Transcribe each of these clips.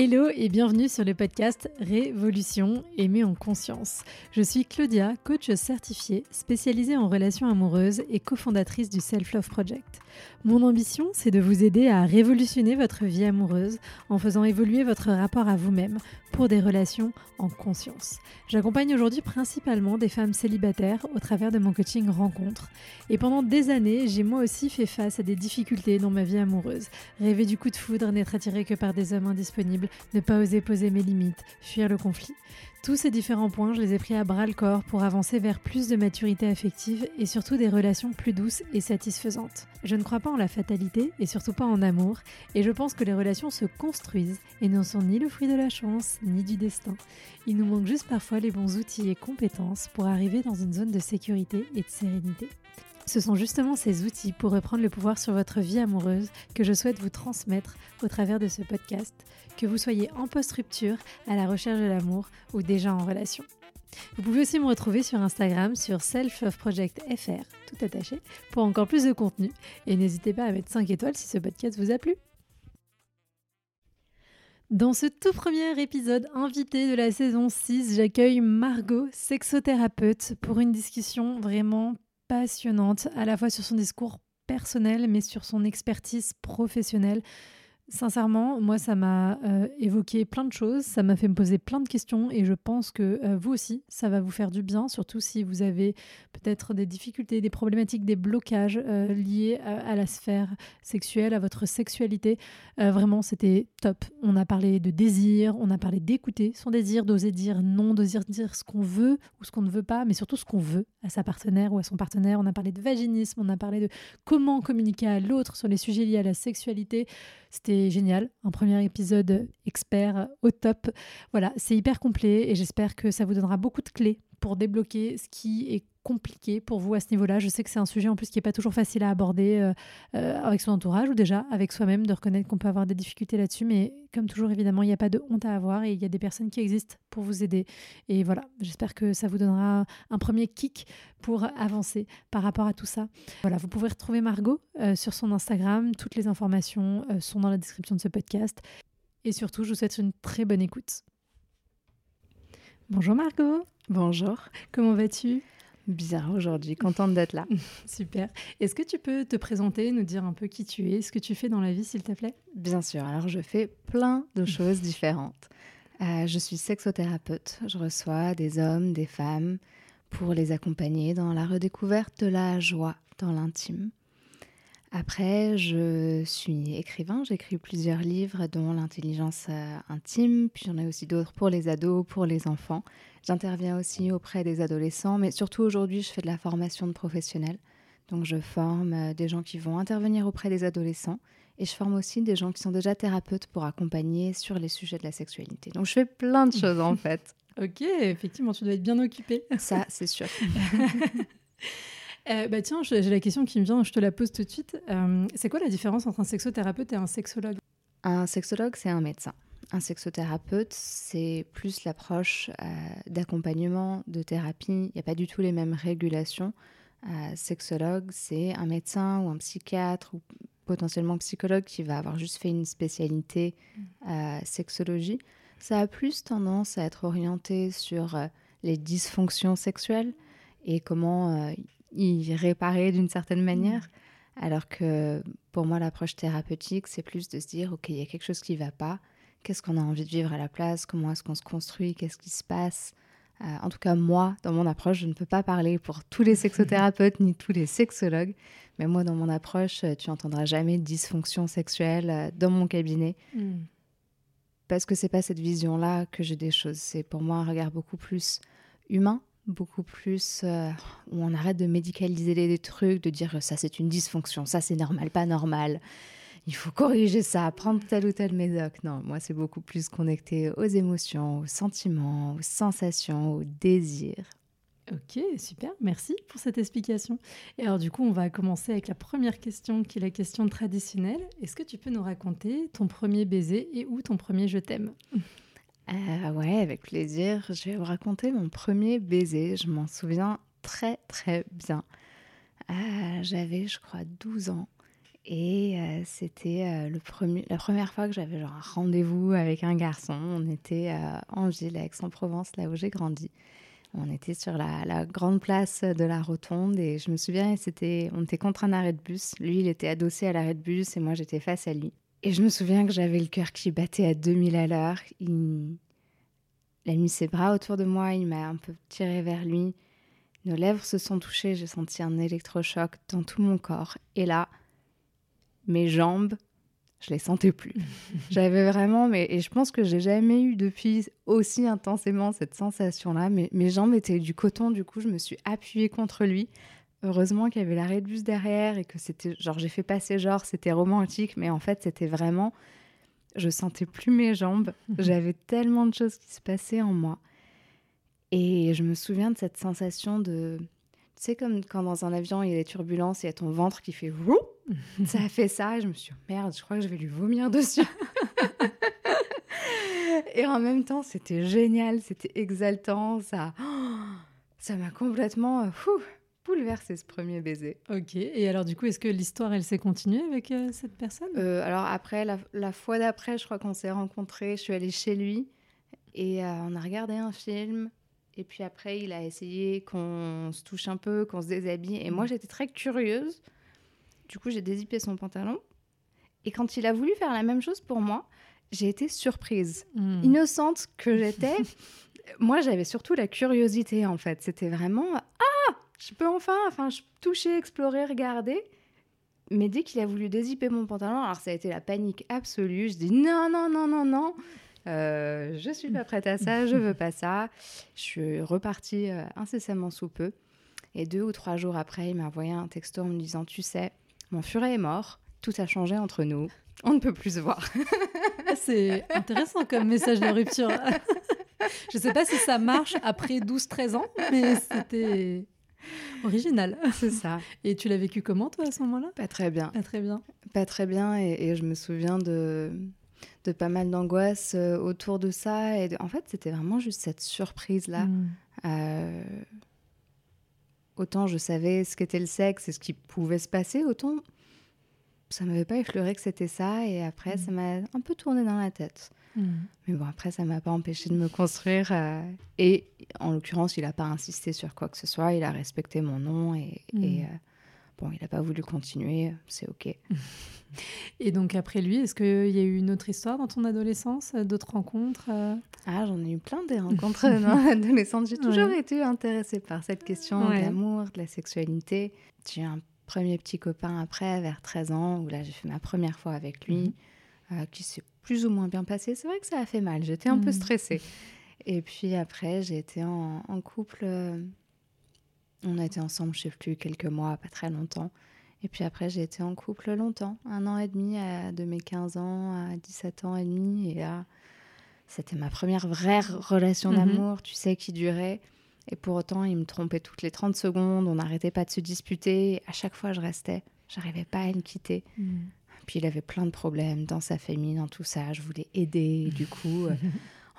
Hello et bienvenue sur le podcast Révolution aimée en conscience. Je suis Claudia, coach certifiée, spécialisée en relations amoureuses et cofondatrice du Self Love Project. Mon ambition, c'est de vous aider à révolutionner votre vie amoureuse en faisant évoluer votre rapport à vous-même pour des relations en conscience. J'accompagne aujourd'hui principalement des femmes célibataires au travers de mon coaching rencontre. Et pendant des années, j'ai moi aussi fait face à des difficultés dans ma vie amoureuse. Rêver du coup de foudre, n'être attiré que par des hommes indisponibles, ne pas oser poser mes limites, fuir le conflit. Tous ces différents points, je les ai pris à bras le corps pour avancer vers plus de maturité affective et surtout des relations plus douces et satisfaisantes. Je ne crois pas en la fatalité et surtout pas en amour, et je pense que les relations se construisent et ne sont ni le fruit de la chance ni du destin. Il nous manque juste parfois les bons outils et compétences pour arriver dans une zone de sécurité et de sérénité. Ce sont justement ces outils pour reprendre le pouvoir sur votre vie amoureuse que je souhaite vous transmettre au travers de ce podcast, que vous soyez en post-rupture, à la recherche de l'amour ou déjà en relation. Vous pouvez aussi me retrouver sur Instagram sur selfofprojectfr, tout attaché, pour encore plus de contenu. Et n'hésitez pas à mettre 5 étoiles si ce podcast vous a plu. Dans ce tout premier épisode invité de la saison 6, j'accueille Margot, sexothérapeute, pour une discussion vraiment passionnante, à la fois sur son discours personnel, mais sur son expertise professionnelle. Sincèrement, moi, ça m'a euh, évoqué plein de choses, ça m'a fait me poser plein de questions et je pense que euh, vous aussi, ça va vous faire du bien, surtout si vous avez peut-être des difficultés, des problématiques, des blocages euh, liés à, la sphère sexuelle, à votre sexualité. vraiment, c'était top. On a parlé de désir, on a parlé d'écouter son désir, d'oser dire non, d'oser dire ce qu'on veut ou ce qu'on ne veut pas, mais surtout ce qu'on veut à sa partenaire ou à son partenaire. On a parlé de vaginisme, on a parlé de comment communiquer à l'autre sur les sujets liés à la sexualité. C'était génial, un premier épisode expert au top. Voilà, c'est hyper complet et j'espère que ça vous donnera beaucoup de clés pour débloquer ce qui est compliqué pour vous à ce niveau-là. Je sais que c'est un sujet en plus qui n'est pas toujours facile à aborder euh, euh, avec son entourage ou déjà avec soi-même, de reconnaître qu'on peut avoir des difficultés là-dessus. Mais comme toujours, évidemment, il n'y a pas de honte à avoir et il y a des personnes qui existent pour vous aider. Et voilà, j'espère que ça vous donnera un premier kick pour avancer par rapport à tout ça. Voilà, vous pouvez retrouver Margot euh, sur son Instagram. Toutes les informations sont dans la description de ce podcast. Et surtout, je vous souhaite une très bonne écoute. Bonjour Margot. Bonjour. Comment vas-tu? Bien aujourd'hui, contente d'être là. Super. Est-ce que tu peux te présenter, nous dire un peu qui tu es, ce que tu fais dans la vie, s'il te plaît? Bien sûr. Alors, je fais plein de choses différentes. Euh, je suis sexothérapeute. Je reçois des hommes, des femmes pour les accompagner dans la redécouverte de la joie dans l'intime. Après, je suis écrivain. J'écris plusieurs livres, dont l'intelligence euh, intime. Puis j'en ai aussi d'autres pour les ados, pour les enfants. J'interviens aussi auprès des adolescents, mais surtout aujourd'hui, je fais de la formation de professionnels. Donc je forme euh, des gens qui vont intervenir auprès des adolescents et je forme aussi des gens qui sont déjà thérapeutes pour accompagner sur les sujets de la sexualité. Donc je fais plein de choses en fait. ok, effectivement, tu dois être bien occupée. Ça, c'est sûr. Euh, bah tiens, j'ai la question qui me vient, je te la pose tout de suite. Euh, c'est quoi la différence entre un sexothérapeute et un sexologue? Un sexologue, c'est un médecin. Un sexothérapeute, c'est plus l'approche euh, d'accompagnement, de thérapie. Il n'y a pas du tout les mêmes régulations. Sexologue, c'est un médecin ou un psychiatre ou potentiellement psychologue qui va avoir juste fait une spécialité euh, sexologie. Ça a plus tendance à être orienté sur les dysfonctions sexuelles et comment y réparer d'une certaine manière. Mmh. Alors que pour moi, l'approche thérapeutique, c'est plus de se dire, OK, il y a quelque chose qui ne va pas qu'est-ce qu'on a envie de vivre à la place, comment est-ce qu'on se construit, qu'est-ce qui se passe? Euh, en tout cas, moi, dans mon approche, je ne peux pas parler pour tous les sexothérapeutes ni tous les sexologues, mais moi, dans mon approche, euh, tu entendras jamais de dysfonction sexuelle euh, dans mon cabinet. Hmm. Parce que c'est pas cette vision-là que j'ai des choses. C'est pour moi un regard beaucoup plus humain, beaucoup plus où on arrête de médicaliser les trucs, de dire ça c'est une dysfonction, ça c'est normal, pas normal il faut corriger ça, prendre tel ou tel médoc. Non, moi, c'est beaucoup plus connecté aux émotions, aux sentiments, aux sensations, aux désirs. Ok, super, merci pour cette explication. Et alors du coup, on va commencer avec la première question, qui est la question traditionnelle. Est-ce que tu peux nous raconter ton premier baiser et où ton premier je t'aime? Euh, Ouais, avec plaisir. Je vais vous raconter mon premier baiser. Je m'en souviens très très bien. Euh, j'avais, je crois, 12 ans. Et euh, c'était euh, la première fois que j'avais un rendez-vous avec un garçon. On était en Gilles, Aix-en-Provence, là où j'ai grandi. On était sur la, la, grande place de la Rotonde et je me souviens, c'était, on était contre un arrêt de bus. Lui, il était adossé à l'arrêt de bus et moi, j'étais face à lui. Et je me souviens que j'avais le cœur qui battait à 2000 à l'heure. Il... il a mis ses bras autour de moi, il m'a un peu tiré vers lui. Nos lèvres se sont touchées, j'ai senti un électrochoc dans tout mon corps. Et là, mes jambes, je les sentais plus. J'avais vraiment, mais et je pense que j'ai jamais eu depuis aussi intensément cette sensation-là. Mais mes jambes étaient du coton, du coup, je me suis appuyée contre lui. Heureusement qu'il y avait l'arrêt de bus derrière et que c'était genre j'ai fait passer genre c'était romantique, mais en fait c'était vraiment, je sentais plus mes jambes. J'avais tellement de choses qui se passaient en moi. Et je me souviens de cette sensation de. Tu sais, comme quand dans un avion il y a des turbulences et il y a ton ventre qui fait wouh Ça a fait ça. Et je me suis dit, merde, je crois que je vais lui vomir dessus. et en même temps, c'était génial, c'était exaltant. Ça ça m'a complètement euh, bouleversé ce premier baiser. Ok. Et alors, du coup, est-ce que l'histoire, elle s'est continuée avec euh, cette personne? Euh, Alors, après, la, la fois d'après, je crois qu'on s'est rencontrés. Je suis allée chez lui et euh, on a regardé un film. Et puis après, il a essayé qu'on se touche un peu, qu'on se déshabille. Et moi, j'étais très curieuse. Du coup, j'ai dézippé son pantalon. Et quand il a voulu faire la même chose pour moi, j'ai été surprise. Hmm. Innocente que j'étais, moi, j'avais surtout la curiosité, en fait. C'était vraiment Ah Je peux enfin, enfin, je toucher, explorer, regarder. Mais dès qu'il a voulu dézipper mon pantalon, alors ça a été la panique absolue. Je dis non, non, non, non, non. Euh, je suis pas prête à ça, je veux pas ça. Je suis repartie euh, incessamment sous peu. Et deux ou trois jours après, il m'a envoyé un texto en me disant Tu sais, mon furet est mort, tout a changé entre nous, on ne peut plus se voir. Ah, C'est intéressant comme message de rupture. Je sais pas si ça marche après 12-13 ans, mais c'était original. C'est ça. Et tu l'as vécu comment, toi, à ce moment-là? Pas très bien. Pas très bien. Pas très bien. Et, et je me souviens de, de pas mal d'angoisse euh, autour de ça. Et de- en fait, c'était vraiment juste cette surprise-là. Hmm. Euh, autant je savais ce qu'était le sexe et ce qui pouvait se passer, autant ça m'avait pas effleuré que c'était ça. Et après, Mm. ça m'a un peu tourné dans la tête. Hmm. Mais bon, après, ça m'a pas empêché de me construire. euh, et en l'occurrence, il a pas insisté sur quoi que ce soit. Il a respecté mon nom et, Mm. et, euh, bon, il a pas voulu continuer. C'est ok. Et donc, après lui, est-ce qu'il y a eu une autre histoire dans ton adolescence euh, D'autres rencontres euh? Ah, j'en ai eu plein des rencontres dans l'adolescence. J'ai toujours Ouais. été intéressée par cette question Ouais. de l'amour, de la sexualité. J'ai eu un premier petit copain après, vers 13 ans, où là, j'ai fait ma première fois avec lui, Mhm. euh, qui s'est plus ou moins bien passé. C'est vrai que ça a fait mal. J'étais un peu Mhm. stressée. Et puis après, j'ai été en, en couple. euh, on a été ensemble, je sais plus, quelques mois, pas très longtemps. Et puis après, j'ai été en couple longtemps, un an et demi, à- de mes 15 ans à 17 ans et demi. Et là, c'était ma première vraie relation Mhm. d'amour, tu sais, qui durait. Et pour autant, il me trompait toutes les 30 secondes, on n'arrêtait pas de se disputer. À chaque fois, je restais. J'arrivais pas à me quitter. Hmm. Puis il avait plein de problèmes dans sa famille, dans tout ça. Je voulais aider, du coup. euh,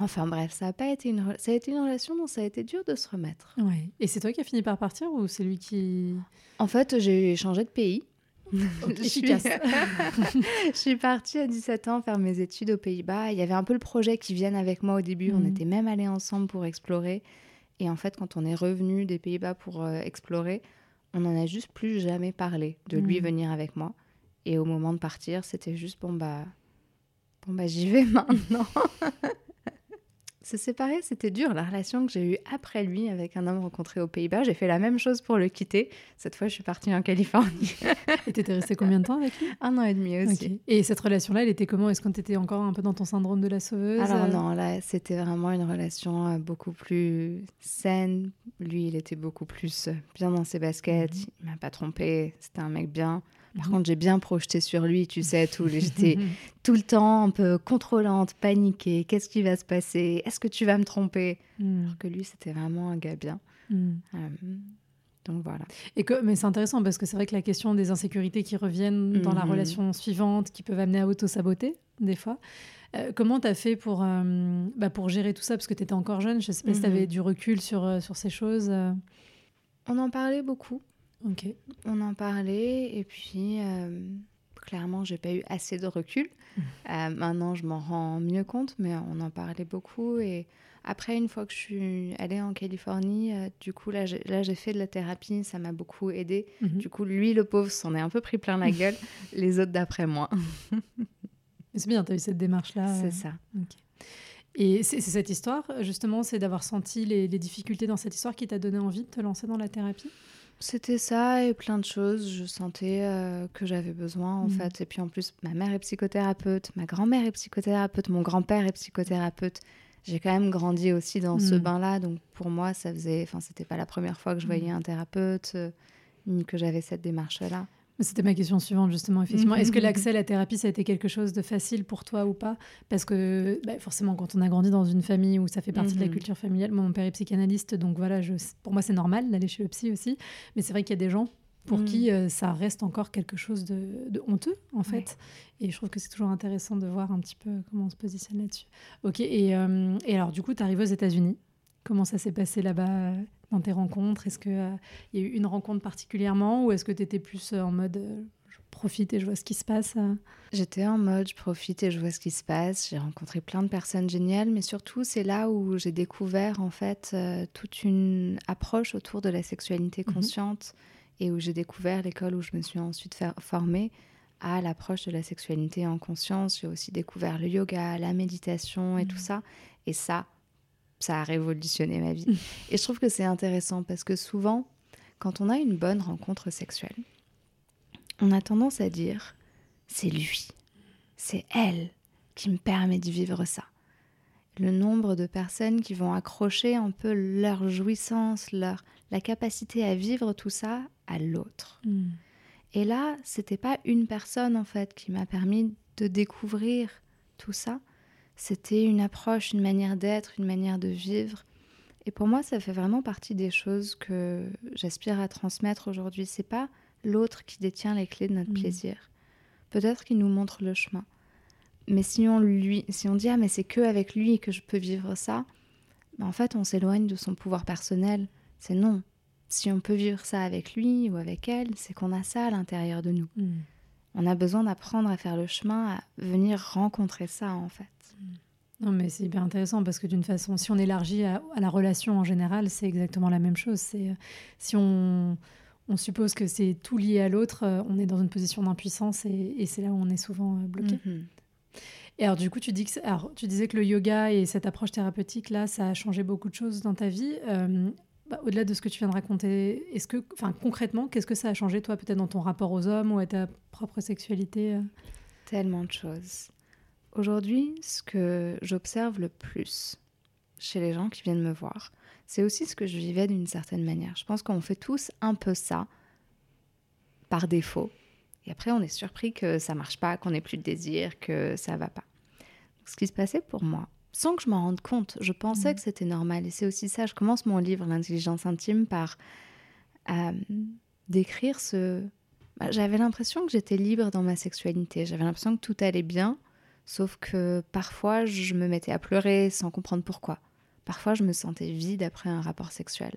Enfin bref, ça a pas été une, ça a été une relation dont ça a été dur de se remettre. Ouais. Et c'est toi qui as fini par partir ou c'est lui qui. En fait, j'ai changé de pays. Je suis- Efficace. je suis partie à 17 ans faire mes études aux Pays-Bas. Il y avait un peu le projet qui vienne avec moi au début. On Mhm. était même allés ensemble pour explorer. Et en fait, quand on est revenu des Pays-Bas pour euh, explorer, on n'en a juste plus jamais parlé de lui Mhm. venir avec moi. Et au moment de partir, c'était juste bon bah, bon bah j'y vais maintenant. Se séparer, c'était dur. La relation que j'ai eue après lui avec un homme rencontré aux Pays-Bas, j'ai fait la même chose pour le quitter. Cette fois, je suis partie en Californie. Et t'étais resté combien de temps avec lui? Un an et demi aussi. Et cette relation-là, elle était comment? Est-ce qu'on était encore un peu dans ton syndrome de la sauveuse? Alors euh non, là, c'était vraiment une relation euh, beaucoup plus saine. Lui, il était beaucoup plus euh, bien dans ses baskets. Mhm. Il m'a pas trompé. C'était un mec bien. Par Mhm. contre, j'ai bien projeté sur lui, tu sais, tout. J'étais tout le temps un peu contrôlante, paniquée. Qu'est-ce qui va se passer? Est-ce que tu vas me tromper? Hmm. Alors que lui, c'était vraiment un gars bien. Hmm. Euh, donc voilà. Et que, mais c'est intéressant parce que c'est vrai que la question des insécurités qui reviennent dans la Mhm. relation suivante, qui peuvent amener à auto-saboter, des fois. Euh, comment tu as fait pour, euh, bah, pour gérer tout ça? Parce que tu étais encore jeune, je sais pas si Mhm. tu avais du recul sur, sur ces choses. On en parlait beaucoup. Ok. On en parlait et puis euh, clairement, j'ai pas eu assez de recul. Mmh. Euh, maintenant, je m'en rends mieux compte, mais on en parlait beaucoup. Et après, une fois que je suis allée en Californie, euh, du coup, là, j'ai fait de la thérapie, ça m'a beaucoup aidé. Mmh. Du coup, lui, le pauvre, s'en est un peu pris plein la gueule, les autres d'après moi. c'est bien, tu as eu cette démarche-là. C'est ça. Et c'est cette histoire, justement, c'est d'avoir senti les, les, difficultés dans cette histoire qui t'a donné envie de te lancer dans la thérapie? C'était ça et plein de choses. Je sentais euh, que j'avais besoin en mmh. fait. Et puis en plus, ma mère est psychothérapeute, ma grand-mère est psychothérapeute, mon grand-père est psychothérapeute. J'ai quand même grandi aussi dans ce mmh. bain-là, donc pour moi, ça faisait. Enfin, c'était pas la première fois que je mmh. voyais un thérapeute, euh, ni que j'avais cette démarche-là. C'était ma question suivante, justement, effectivement. Est-ce que l'accès à la thérapie, ça a été quelque chose de facile pour toi ou pas? Parce que bah, forcément, quand on a grandi dans une famille où ça fait partie de la mhm. culture familiale, mon père est psychanalyste, donc voilà, je, pour moi, c'est normal d'aller chez le psy aussi. Mais c'est vrai qu'il y a des gens pour qui mhm. euh, ça reste encore quelque chose de, honteux, en fait. Et je trouve que c'est toujours intéressant de voir un petit peu comment on se positionne là-dessus. Ok, et, euh, et alors, du coup, tu arrives aux États-Unis. Comment ça s'est passé là-bas? Dans tes rencontres? Est-ce qu'il euh, y a eu une rencontre particulièrement ou est-ce que tu étais plus euh, en mode euh, je profite et je vois ce qui se passe J'étais en mode je profite et je vois ce qui se passe. J'ai rencontré plein de personnes géniales, mais surtout c'est là où j'ai découvert en fait toute une approche autour de la sexualité mhm. consciente et où j'ai découvert l'école où je me suis ensuite formée à l'approche de la sexualité en conscience. J'ai aussi découvert le yoga, la méditation et tout mhm. ça. Et ça, ça a révolutionné ma vie. Et je trouve que c'est intéressant parce que souvent, quand on a une bonne rencontre sexuelle, on a tendance à dire c'est lui, c'est elle qui me permet de vivre ça. Le nombre de personnes qui vont accrocher un peu leur jouissance, leur la capacité à vivre tout ça à l'autre. Hmm. Et là, c'était pas une personne en fait qui m'a permis de découvrir tout ça, c'était une approche, une manière d'être, une manière de vivre. Et pour moi, ça fait vraiment partie des choses que j'aspire à transmettre aujourd'hui. C'est pas l'autre qui détient les clés de notre mmh. plaisir. Peut-être qu'il nous montre le chemin. Mais si on lui, si on dit ah mais c'est que avec lui que je peux vivre ça, ben, en fait on s'éloigne de son pouvoir personnel. C'est non. Si on peut vivre ça avec lui ou avec elle, c'est qu'on a ça à l'intérieur de nous. Mmh. On a besoin d'apprendre à faire le chemin, à venir rencontrer ça en fait. Non, mais c'est hyper intéressant parce que d'une façon, si on élargit à, la relation en général, c'est exactement la même chose. C'est euh, si on, on, suppose que c'est tout lié à l'autre, euh, on est dans une position d'impuissance et, c'est là où on est souvent euh, bloqué. Mhm. Et alors du coup, tu, dis que, alors, tu disais que le yoga et cette approche thérapeutique là, ça a changé beaucoup de choses dans ta vie. Bah, au-delà de ce que tu viens de raconter, est-ce que, enfin, concrètement, qu'est-ce que ça a changé toi, peut-être dans ton rapport aux hommes ou à ta propre sexualité Tellement de choses. Aujourd'hui, ce que j'observe le plus chez les gens qui viennent me voir, c'est aussi ce que je vivais d'une certaine manière. Je pense qu'on fait tous un peu ça par défaut. Et après, on est surpris que ça marche pas, qu'on n'ait plus de désir, que ça va pas. ce qui se passait pour moi, sans que je m'en rende compte, je pensais mmh. que c'était normal. Et c'est aussi ça, je commence mon livre, L'intelligence intime, par euh, décrire ce... Bah, j'avais l'impression que j'étais libre dans ma sexualité. J'avais l'impression que tout allait bien Sauf que parfois, je me mettais à pleurer sans comprendre pourquoi. Parfois, je me sentais vide après un rapport sexuel.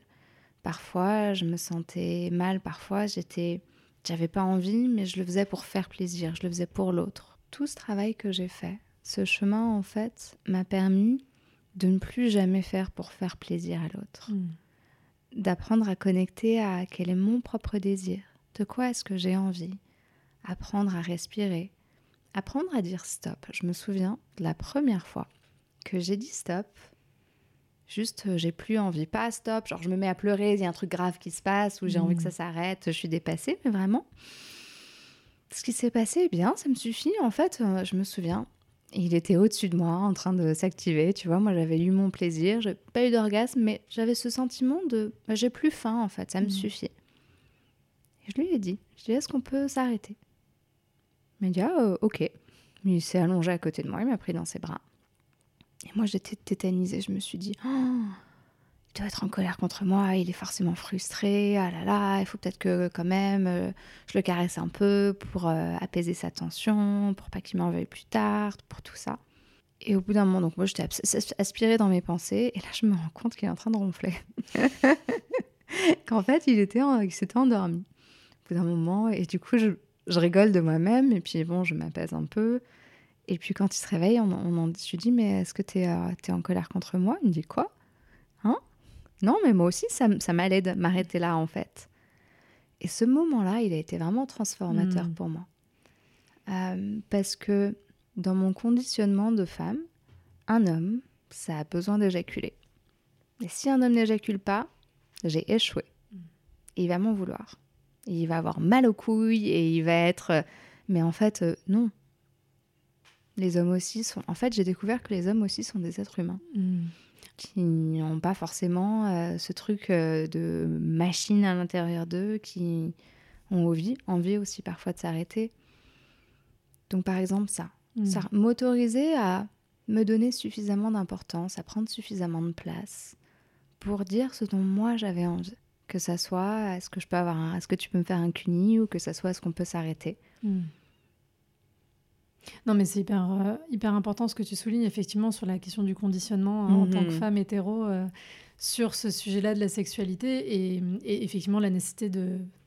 Parfois, je me sentais mal. Parfois, j'étais, j'avais pas envie, mais je le faisais pour faire plaisir. Je le faisais pour l'autre. Tout ce travail que j'ai fait, ce chemin, en fait, m'a permis de ne plus jamais faire pour faire plaisir à l'autre. Hmm. D'apprendre à connecter à quel est mon propre désir. De quoi est-ce que j'ai envie Apprendre à respirer, apprendre à dire stop. Je me souviens de la première fois que j'ai dit stop, juste euh, j'ai plus envie, pas stop, genre je me mets à pleurer, il y a un truc grave qui se passe ou j'ai envie que ça mmh. s'arrête, je suis dépassée, mais vraiment. Ce qui s'est passé, eh bien, ça me suffit. En fait, euh, je me souviens, il était au-dessus de moi, en train de s'activer, tu vois. Moi, j'avais eu mon plaisir, j'ai pas eu d'orgasme, mais j'avais ce sentiment de bah, j'ai plus faim, en fait, ça me mmh. suffit. Et je lui ai dit, je lui ai dit, est-ce qu'on peut s'arrêter? Il m'a dit Ah, euh, ok. Il s'est allongé à côté de moi, il m'a pris dans ses bras. Et moi, j'étais tétanisée. Je me suis dit oh, Il doit être en colère contre moi, il est forcément frustré. Ah là là, il faut peut-être que, quand même, euh, je le caresse un peu pour euh, apaiser sa tension, pour pas qu'il m'en veuille plus tard, pour tout ça. Et au bout d'un moment, donc moi, j'étais aspirée dans mes pensées. Et là, je me rends compte qu'il est en train de ronfler. Qu'en fait, il, était il s'était endormi au bout d'un moment. Et du coup, je rigole de moi-même et puis bon, je m'apaise un peu. Et puis quand il se réveille, on, je lui dis Mais est-ce que tu es, en colère contre moi? Il me dit Quoi? Non, mais moi aussi, ça, ça m'allait de m'arrêter là en fait. Et ce moment-là, il a été vraiment transformateur hmm. pour moi. Euh, parce que dans mon conditionnement de femme, un homme, ça a besoin d'éjaculer. Et si un homme n'éjacule pas, j'ai échoué. Hmm. il va m'en vouloir. il va avoir mal aux couilles et il va être... Euh, mais en fait, euh, non. Les hommes aussi sont... En fait, j'ai découvert que les hommes aussi sont des êtres humains. Hmm qui n'ont pas forcément euh, ce truc euh, de machine à l'intérieur d'eux, qui ont envie, envie aussi parfois de s'arrêter. Donc par exemple ça, hmm. ça m'autoriser à me donner suffisamment d'importance, à prendre suffisamment de place pour dire ce dont moi j'avais envie. Que ça soit, est-ce que je peux avoir, est-ce que tu peux me faire un cuni ou que ça soit, est-ce qu'on peut s'arrêter? Hmm. Non, mais c'est hyper, euh, hyper important ce que tu soulignes, effectivement, sur la question du conditionnement hein, en tant que mhm. femme hétéro euh, sur ce sujet-là de la sexualité et, effectivement la nécessité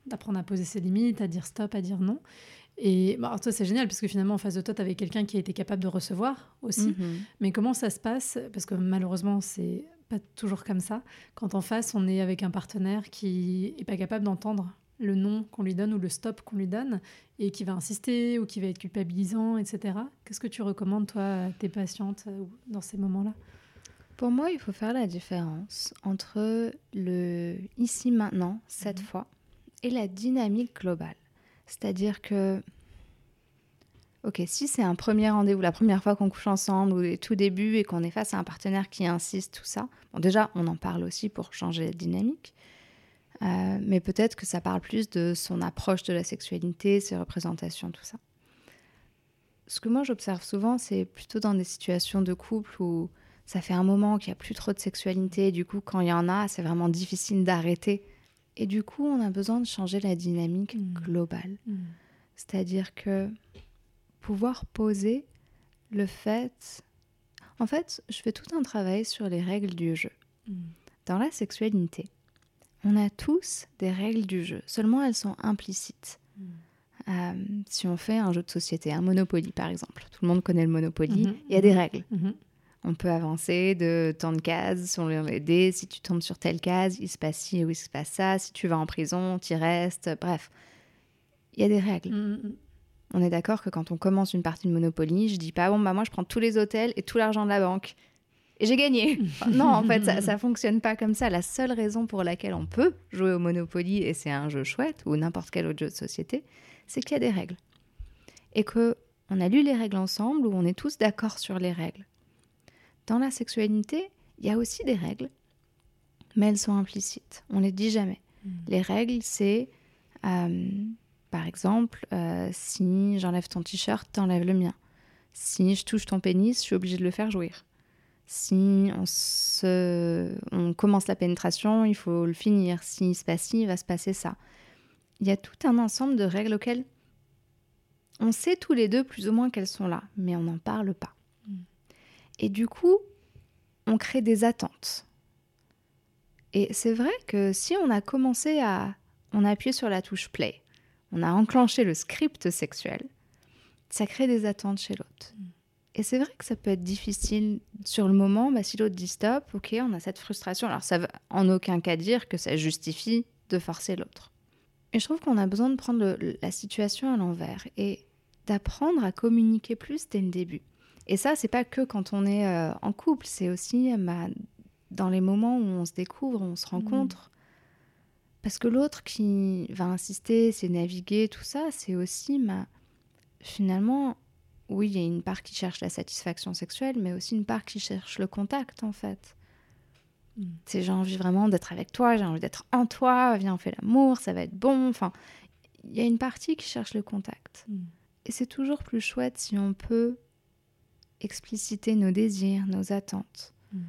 d'apprendre à poser ses limites, à dire stop, à dire non. Et bah, alors toi, c'est génial parce que finalement, en face de toi, tu avais quelqu'un qui a été capable de recevoir aussi. Mhm. Mais comment ça se passe? Parce que malheureusement, c'est pas toujours comme ça. Quand en face, on est avec un partenaire qui est pas capable d'entendre le nom qu'on lui donne ou le stop qu'on lui donne et qui va insister ou qui va être culpabilisant, etc. Qu'est-ce que tu recommandes, toi, à tes patientes euh, dans ces moments-là? Pour moi, il faut faire la différence entre le ici, maintenant, cette mhm. fois, et la dynamique globale. C'est-à-dire que, ok, si c'est un premier rendez-vous, la première fois qu'on couche ensemble ou les tout début et qu'on est face à un partenaire qui insiste, tout ça, bon, déjà, on en parle aussi pour changer la dynamique. Euh, mais peut-être que ça parle plus de son approche de la sexualité, ses représentations, tout ça. Ce que moi j'observe souvent, c'est plutôt dans des situations de couple où ça fait un moment qu'il n'y a plus trop de sexualité, et du coup quand il y en a, c'est vraiment difficile d'arrêter. Et du coup, on a besoin de changer la dynamique mmh. globale. Mmh. C'est-à-dire que pouvoir poser le fait... En fait, je fais tout un travail sur les règles du jeu. Mmh. Dans la sexualité, on a tous des règles du jeu, seulement elles sont implicites. Hmm. Euh, si on fait un jeu de société, un Monopoly par exemple, tout le monde connaît le Monopoly, mhm. il y a des mhm. règles. Mhm. On peut avancer de tant de cases sur les dés. Si tu tombes sur telle case, il se passe ci ou il se passe ça. Si tu vas en prison, tu y restes. Bref, il y a des règles. On est d'accord que quand on commence une partie de Monopoly, je dis pas bon bah moi je prends tous les hôtels et tout l'argent de la banque et j'ai gagné. non, en fait, ça, ça fonctionne pas comme ça. La seule raison pour laquelle on peut jouer au Monopoly, et c'est un jeu chouette, ou n'importe quel autre jeu de société, c'est qu'il y a des règles. Et que on a lu les règles ensemble, ou on est tous d'accord sur les règles. Dans la sexualité, il y a aussi des règles, mais elles sont implicites. On les dit jamais. Hmm. Les règles, c'est, euh, par exemple, euh, si j'enlève ton t-shirt, t'enlèves le mien. Si je touche ton pénis, je suis obligée de le faire jouir si on, se... on commence la pénétration, il faut le finir. S'il se passe ci, il va se passer ça. Il y a tout un ensemble de règles auxquelles on sait tous les deux plus ou moins qu'elles sont là, mais on n'en parle pas. Mm. Et du coup, on crée des attentes. Et c'est vrai que si on a commencé à... On a appuyé sur la touche play, on a enclenché le script sexuel, ça crée des attentes chez l'autre. Et c'est vrai que ça peut être difficile sur le moment. Bah, si l'autre dit stop, ok, on a cette frustration. Alors ça veut en aucun cas dire que ça justifie de forcer l'autre. Et je trouve qu'on a besoin de prendre la situation à l'envers et d'apprendre à communiquer plus dès le début. Et ça, c'est pas que quand on est euh, en couple, c'est aussi bah, dans les moments où on se découvre, on se rencontre. Mmh. Parce que l'autre qui va insister, c'est naviguer, tout ça, c'est aussi bah, finalement oui, il y a une part qui cherche la satisfaction sexuelle, mais aussi une part qui cherche le contact, en fait. Mm. C'est j'ai envie vraiment d'être avec toi, j'ai envie d'être en toi, viens, on fait l'amour, ça va être bon. Enfin, il y a une partie qui cherche le contact. Mm. Et c'est toujours plus chouette si on peut expliciter nos désirs, nos attentes. Mm.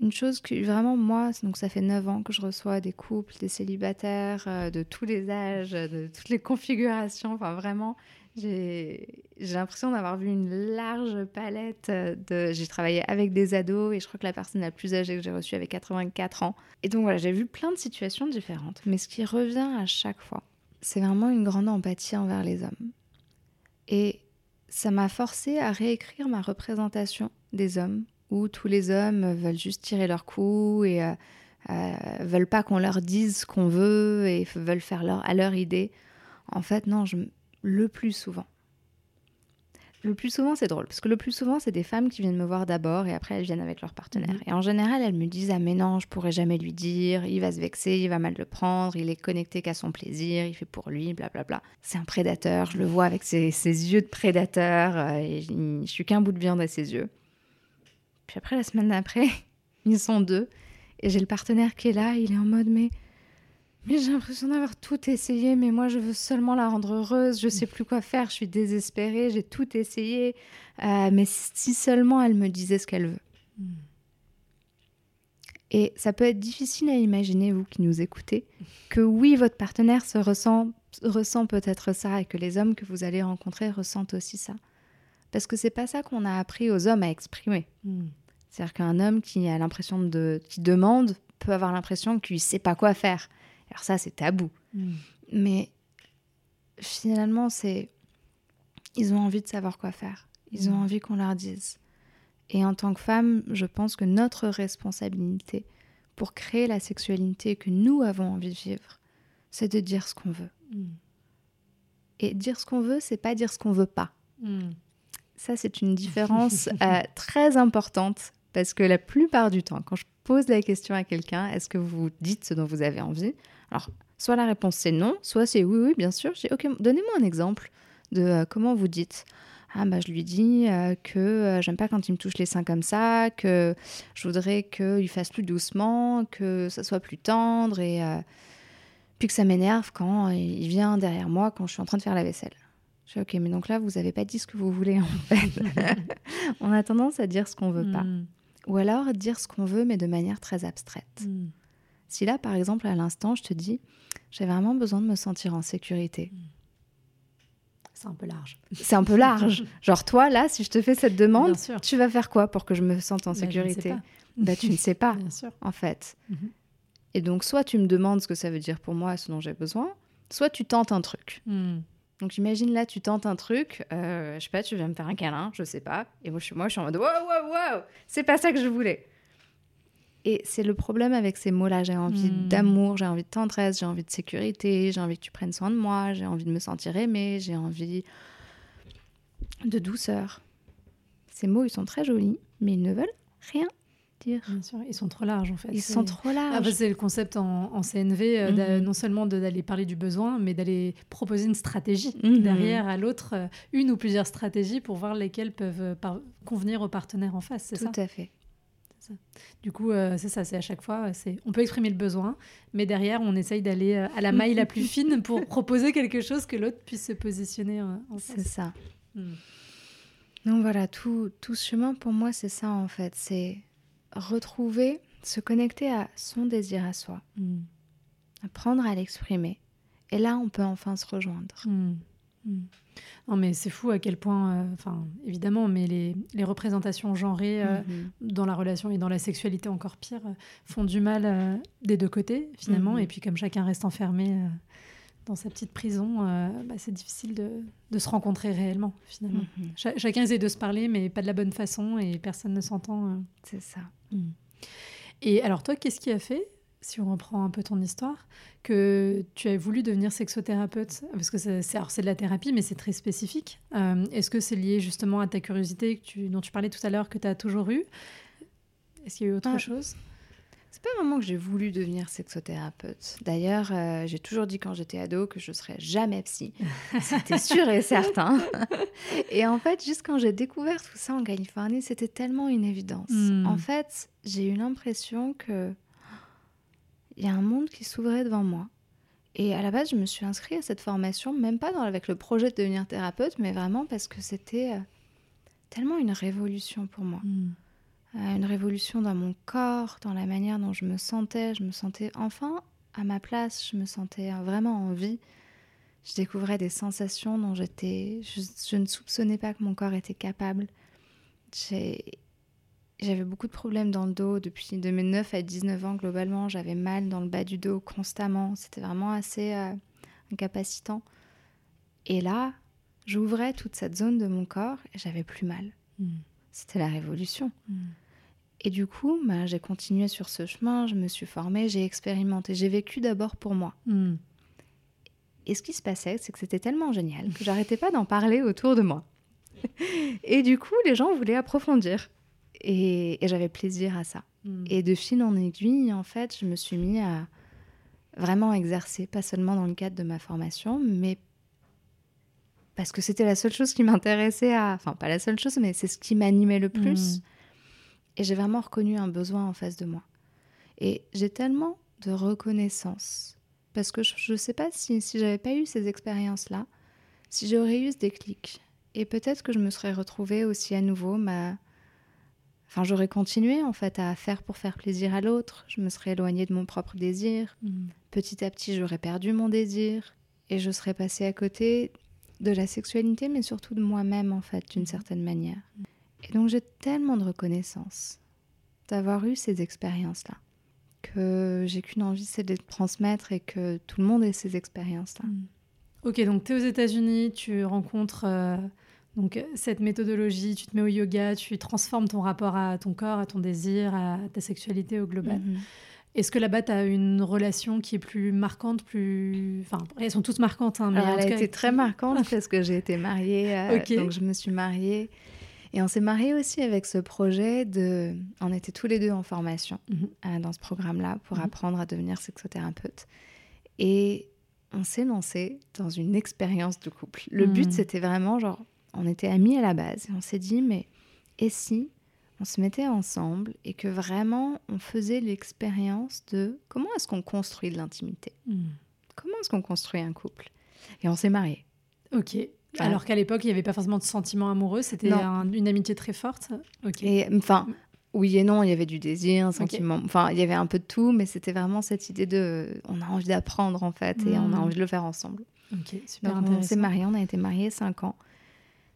Une chose que vraiment moi, donc ça fait 9 ans que je reçois des couples, des célibataires euh, de tous les âges, de toutes les configurations, enfin vraiment, j'ai l'impression d'avoir vu une large palette de. J'ai travaillé avec des ados et je crois que la personne la plus âgée que j'ai reçue avait 84 ans. Et donc voilà, j'ai vu plein de situations différentes. Mais ce qui revient à chaque fois, c'est vraiment une grande empathie envers les hommes. Et ça m'a forcé à réécrire ma représentation des hommes, où tous les hommes veulent juste tirer leur coup et euh, euh, veulent pas qu'on leur dise ce qu'on veut et veulent faire à leur idée. En fait, non, je, le plus souvent, le plus souvent, c'est drôle, parce que le plus souvent, c'est des femmes qui viennent me voir d'abord et après elles viennent avec leur partenaire. Mhm. Et en général, elles me disent Ah, mais non, je pourrais jamais lui dire, il va se vexer, il va mal le prendre, il est connecté qu'à son plaisir, il fait pour lui, blablabla. C'est un prédateur, je le vois avec ses, yeux de prédateur, euh, et je suis qu'un bout de viande à ses yeux. Puis après, la semaine d'après, ils sont deux, et j'ai le partenaire qui est là, il est en mode Mais mais j'ai l'impression d'avoir tout essayé, mais moi je veux seulement la rendre heureuse, je sais plus quoi faire, je suis désespérée, j'ai tout essayé, euh, mais si seulement elle me disait ce qu'elle veut. Hmm. Et ça peut être difficile à imaginer, vous qui nous écoutez, que oui, votre partenaire se ressent, ressent peut-être ça et que les hommes que vous allez rencontrer ressentent aussi ça. Parce que c'est pas ça qu'on a appris aux hommes à exprimer. Hmm. C'est-à-dire qu'un homme qui a l'impression de, qui demande peut avoir l'impression qu'il sait pas quoi faire. Alors ça, c'est tabou. Mm. Mais finalement, c'est... Ils ont envie de savoir quoi faire. Ils ont mm. envie qu'on leur dise. Et en tant que femme, je pense que notre responsabilité pour créer la sexualité que nous avons envie de vivre, c'est de dire ce qu'on veut. Mm. Et dire ce qu'on veut, c'est pas dire ce qu'on veut pas. Ça, c'est une différence euh, très importante parce que la plupart du temps, quand je pose la question à quelqu'un, est-ce que vous dites ce dont vous avez envie alors, soit la réponse c'est non, soit c'est oui, oui, bien sûr. Dis, ok, donnez-moi un exemple de euh, comment vous dites. Ah bah je lui dis euh, que euh, j'aime pas quand il me touche les seins comme ça, que je voudrais qu'il fasse plus doucement, que ça soit plus tendre et puis que ça m'énerve quand il vient derrière moi quand je suis en train de faire la vaisselle. Je dis ok mais donc là vous avez pas dit ce que vous voulez en fait. On a tendance à dire ce qu'on veut pas. Hmm. Ou alors dire ce qu'on veut mais de manière très abstraite. Hmm. Si là, par exemple, à l'instant, je te dis, j'ai vraiment besoin de me sentir en sécurité. Hmm. C'est un peu large. C'est un peu large. Genre toi, là, si je te fais cette demande, tu vas faire quoi pour que je me sente en bah, sécurité bah, Tu ne sais pas, Bien sûr. en fait. Mhm. Et donc, soit tu me demandes ce que ça veut dire pour moi, ce dont j'ai besoin, soit tu tentes un truc. Hmm. Donc imagine là, tu tentes un truc, euh, je sais pas, tu viens me faire un câlin, je sais pas, et moi je suis, moi, je suis en mode wow, wow, wow, c'est pas ça que je voulais. Et c'est le problème avec ces mots-là. J'ai envie hmm. d'amour, j'ai envie de tendresse, j'ai envie de sécurité, j'ai envie que tu prennes soin de moi, j'ai envie de me sentir aimée, j'ai envie de douceur. Ces mots, ils sont très jolis, mais ils ne veulent rien dire. Bien sûr, ils sont trop larges en fait. Ils sont trop larges. Ah, bah, c'est le concept en, CNV, euh, mhm. non seulement d'aller parler du besoin, mais d'aller proposer une stratégie mhm. derrière à l'autre, euh, une ou plusieurs stratégies pour voir lesquelles peuvent euh, convenir au partenaire en face, c'est ça? Tout à fait. Du coup, euh, c'est ça, c'est à chaque fois, c'est on peut exprimer le besoin, mais derrière, on essaye d'aller euh, à la maille la plus fine pour proposer quelque chose que l'autre puisse se positionner euh, en face. C'est ça. Hmm. Donc voilà, tout, tout ce chemin pour moi, c'est ça en fait, c'est retrouver, se connecter à son désir à soi, hmm. apprendre à l'exprimer. Et là, on peut enfin se rejoindre. Hmm. Non, mais c'est fou à quel point, euh, enfin, évidemment, mais les, les représentations genrées euh, mhm. dans la relation et dans la sexualité encore pire euh, font du mal des deux côtés, finalement. Mhm. Et puis, comme chacun reste enfermé dans sa petite prison, bah, c'est difficile de, de, se rencontrer réellement, finalement. Mhm. chacun essaie de se parler, mais pas de la bonne façon et personne ne s'entend. C'est ça. Et alors, toi, qu'est-ce qui a fait si on reprend un peu ton histoire, que tu as voulu devenir sexothérapeute Parce que c'est, de la thérapie, mais c'est très spécifique. Euh, est-ce que c'est lié justement à ta curiosité que tu, dont tu parlais tout à l'heure, que tu as toujours eue? Est-ce qu'il y a eu autre ah. chose? C'est pas vraiment que j'ai voulu devenir sexothérapeute. D'ailleurs, euh, j'ai toujours dit quand j'étais ado que je serais jamais psy. C'était sûr et certain. et en fait, juste quand j'ai découvert tout ça en Californie, c'était tellement une évidence. Hmm. En fait, j'ai eu l'impression que il y a un monde qui s'ouvrait devant moi. Et à la base, je me suis inscrite à cette formation, même pas dans, avec le projet de devenir thérapeute, mais vraiment parce que c'était euh, tellement une révolution pour moi. Hmm. Euh, une révolution dans mon corps, dans la manière dont je me sentais. Je me sentais enfin à ma place, je me sentais vraiment en vie. Je découvrais des sensations dont j'étais, je, je, ne soupçonnais pas que mon corps était capable. J'ai j'avais beaucoup de problèmes dans le dos depuis de mes 9 à 19 ans globalement. J'avais mal dans le bas du dos constamment. C'était vraiment assez euh, incapacitant. Et là, j'ouvrais toute cette zone de mon corps et j'avais plus mal. Mm. C'était la révolution. Mm. Et du coup, bah, j'ai continué sur ce chemin, je me suis formée, j'ai expérimenté, j'ai vécu d'abord pour moi. Mm. Et ce qui se passait, c'est que c'était tellement génial que j'arrêtais pas d'en parler autour de moi. et du coup, les gens voulaient approfondir. Et, et j'avais plaisir à ça. Mm. Et de fil en aiguille, en fait, je me suis mis à vraiment exercer, pas seulement dans le cadre de ma formation, mais parce que c'était la seule chose qui m'intéressait à... Enfin, pas la seule chose, mais c'est ce qui m'animait le plus. Mm. Et j'ai vraiment reconnu un besoin en face de moi. Et j'ai tellement de reconnaissance. Parce que je ne sais pas si, si j'avais pas eu ces expériences-là, si j'aurais eu ce déclic. Et peut-être que je me serais retrouvée aussi à nouveau ma... Enfin, j'aurais continué en fait à faire pour faire plaisir à l'autre. Je me serais éloignée de mon propre désir. Mm. Petit à petit, j'aurais perdu mon désir. Et je serais passée à côté de la sexualité, mais surtout de moi-même en fait, d'une certaine manière. Et donc j'ai tellement de reconnaissance d'avoir eu ces expériences-là, que j'ai qu'une envie, c'est de les transmettre et que tout le monde ait ces expériences-là. Mm. Ok, donc tu es aux États-Unis, tu rencontres euh, donc, cette méthodologie, tu te mets au yoga, tu transformes ton rapport à ton corps, à ton désir, à ta sexualité au global. Mhm. Est-ce que là-bas, tu as une relation qui est plus marquante, plus... Enfin, elles sont toutes marquantes, hein, mais Alors, en elle tout a cas, été très marquante parce que j'ai été mariée, euh, Ok. donc je me suis mariée. Et on s'est mariés aussi avec ce projet de... On était tous les deux en formation Mhm. euh, dans ce programme-là pour Mhm. apprendre à devenir sexothérapeute. Et on s'est lancé dans une expérience de couple. Le but, c'était vraiment genre, on était amis à la base et on s'est dit, mais et si on se mettait ensemble et que vraiment on faisait l'expérience de comment est-ce qu'on construit de l'intimité? Mm. Comment est-ce qu'on construit un couple? Et on s'est mariés. Ok. Alors qu'à l'époque, il n'y avait pas forcément de sentiments amoureux, c'était un- une amitié très forte? Ok. Et enfin, oui et non, il y avait du désir, un sentiment. Enfin, il y avait un peu de tout, mais c'était vraiment cette idée de. On a envie d'apprendre, en fait, et on a Mm. envie de le faire ensemble. Ok, super Donc, on s'est intéressant. mariés, on a été mariés cinq ans.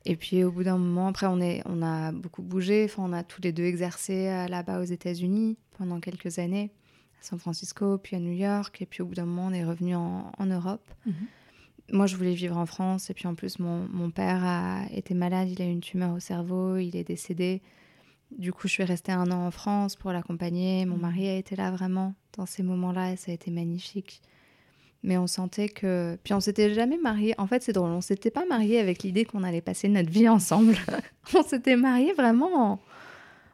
Et puis, au bout d'un moment, après, on, est, on a beaucoup bougé. Enfin, on a tous les deux exercé là-bas aux États-Unis pendant quelques années, à San Francisco, puis à New York. Et puis, au bout d'un moment, on est revenu en, en Europe. Mhm. Moi, je voulais vivre en France. Et puis, en plus, mon, mon père a été malade. Il a eu une tumeur au cerveau. Il est décédé. Du coup, je suis restée un an en France pour l'accompagner. Mon Mhm. mari a été là vraiment dans ces moments-là et ça a été magnifique. Mais on sentait que. Puis on s'était jamais mariés. En fait, c'est drôle. On s'était pas mariés avec l'idée qu'on allait passer notre vie ensemble. on s'était mariés vraiment en,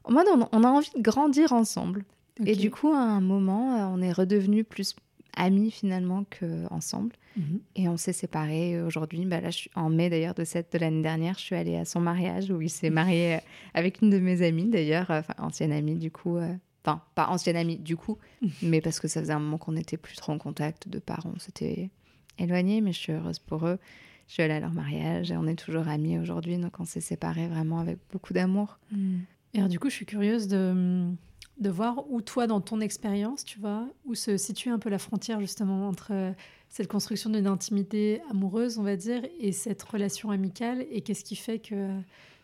en mode on, on a envie de grandir ensemble. Et du coup, à un moment, euh, on est redevenus plus amis finalement qu'ensemble. Mhm. Et on s'est séparés aujourd'hui. Bah là, je suis en mai d'ailleurs de cette de l'année dernière, je suis allée à son mariage où il s'est marié euh, avec une de mes amies d'ailleurs, euh, enfin ancienne amie du coup. Enfin, pas ancienne amie du coup, mais parce que ça faisait un moment qu'on n'était plus trop en contact de parents, on s'était éloignés, mais je suis heureuse pour eux. Je suis allée à leur mariage et on est toujours amis aujourd'hui, donc on s'est séparés vraiment avec beaucoup d'amour. Mm. Et alors, du coup, je suis curieuse de, de voir où, toi, dans ton expérience, tu vois, où se situe un peu la frontière, justement, entre euh, cette construction d'une intimité amoureuse, on va dire, et cette relation amicale, et qu'est-ce qui fait que